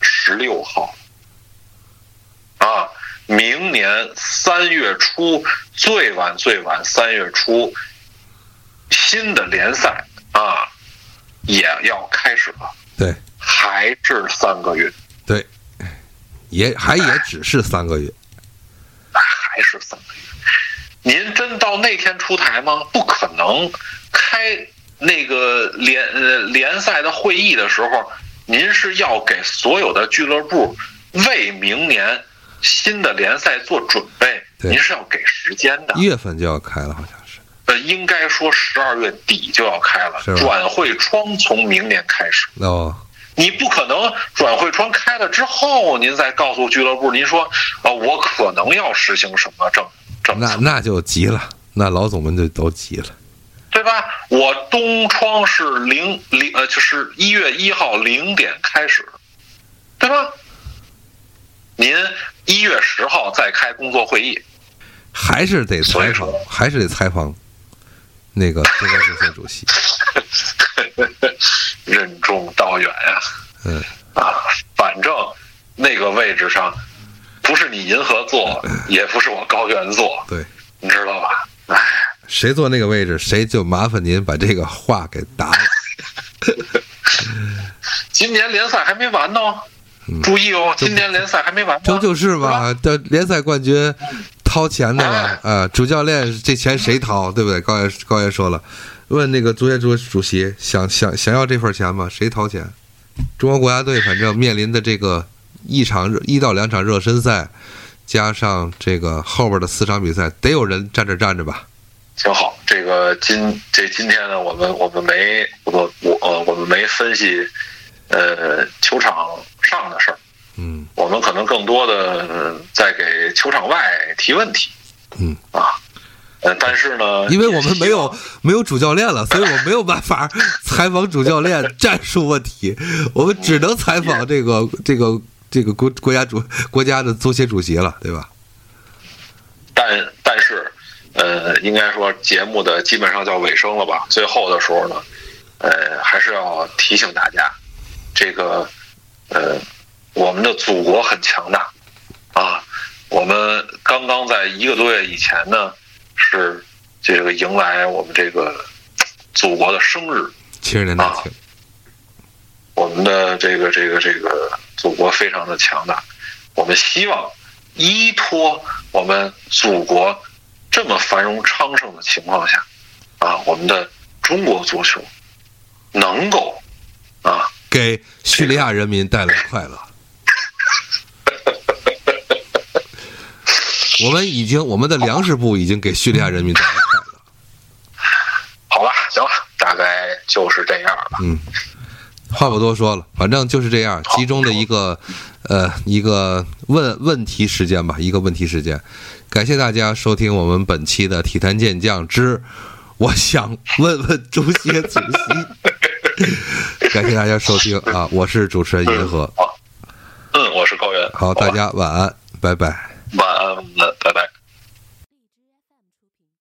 十六号，啊，明年三月初最晚最晚三月初，新的联赛啊也要开始了，对还是三个月，对，也还也只是三个月。还是三个月。您真到那天出台吗？不可能。开那个联呃联赛的会议的时候，您是要给所有的俱乐部为明年新的联赛做准备，您是要给时间的。一月份就要开了，好像是。呃，应该说十二月底就要开了，转会窗从明年开始。哦，你不可能转会窗开了之后，您再告诉俱乐部，您说啊，我可能要实行什么政政策？那那就急了，那老总们就都急了，对吧？我东窗是零零呃，就是一月一号零点开始，对吧？您一月十号再开工作会议。还是得采访，还是得采访那个中国足协主席。任重道远呀，嗯啊，反正那个位置上不是你银河坐，也不是我高原坐，对，你知道吧？哎，谁坐那个位置，谁就麻烦您把这个话给答了。今年联赛还没完呢，注意哦，今年联赛还没完。这就是嘛，这联赛冠军。掏钱的吧，啊，主教练这钱谁掏，对不对？高爷高爷说了，问那个足协主主席想想想要这份钱吗？谁掏钱？中国国家队反正面临的这个一场一到两场热身赛，加上这个后边的四场比赛，得有人站这站着吧？挺好，这个今这今天呢，我们我们没我我呃我们没分析呃球场上的事儿。嗯，我们可能更多的在给球场外提问题。嗯啊，呃，但是呢，因为我们没有没有主教练了，所以我没有办法 采访主教练战术问题，我们只能采访这个这个这个国国家主国家的足协主席了，对吧？但但是，呃，应该说节目的基本上叫尾声了吧？最后的时候呢，呃，还是要提醒大家，这个，呃。我们的祖国很强大，啊，我们刚刚在一个多月以前呢，是这个迎来我们这个祖国的生日，七十年大庆。我们的这个这个这个祖国非常的强大，我们希望依托我们祖国这么繁荣昌盛的情况下，啊，我们的中国足球能够啊给叙利亚人民带来快乐。我们已经，我们的粮食部已经给叙利亚人民带来快乐。好吧，行了，大概就是这样了。嗯，话不多说了，反正就是这样，集中的一个呃一个问问题时间吧，一个问题时间。感谢大家收听我们本期的《体坛健将之我想问问足协主席》。感谢大家收听啊，我是主持人银河。嗯，我是高原。好，大家晚安，拜拜。that, that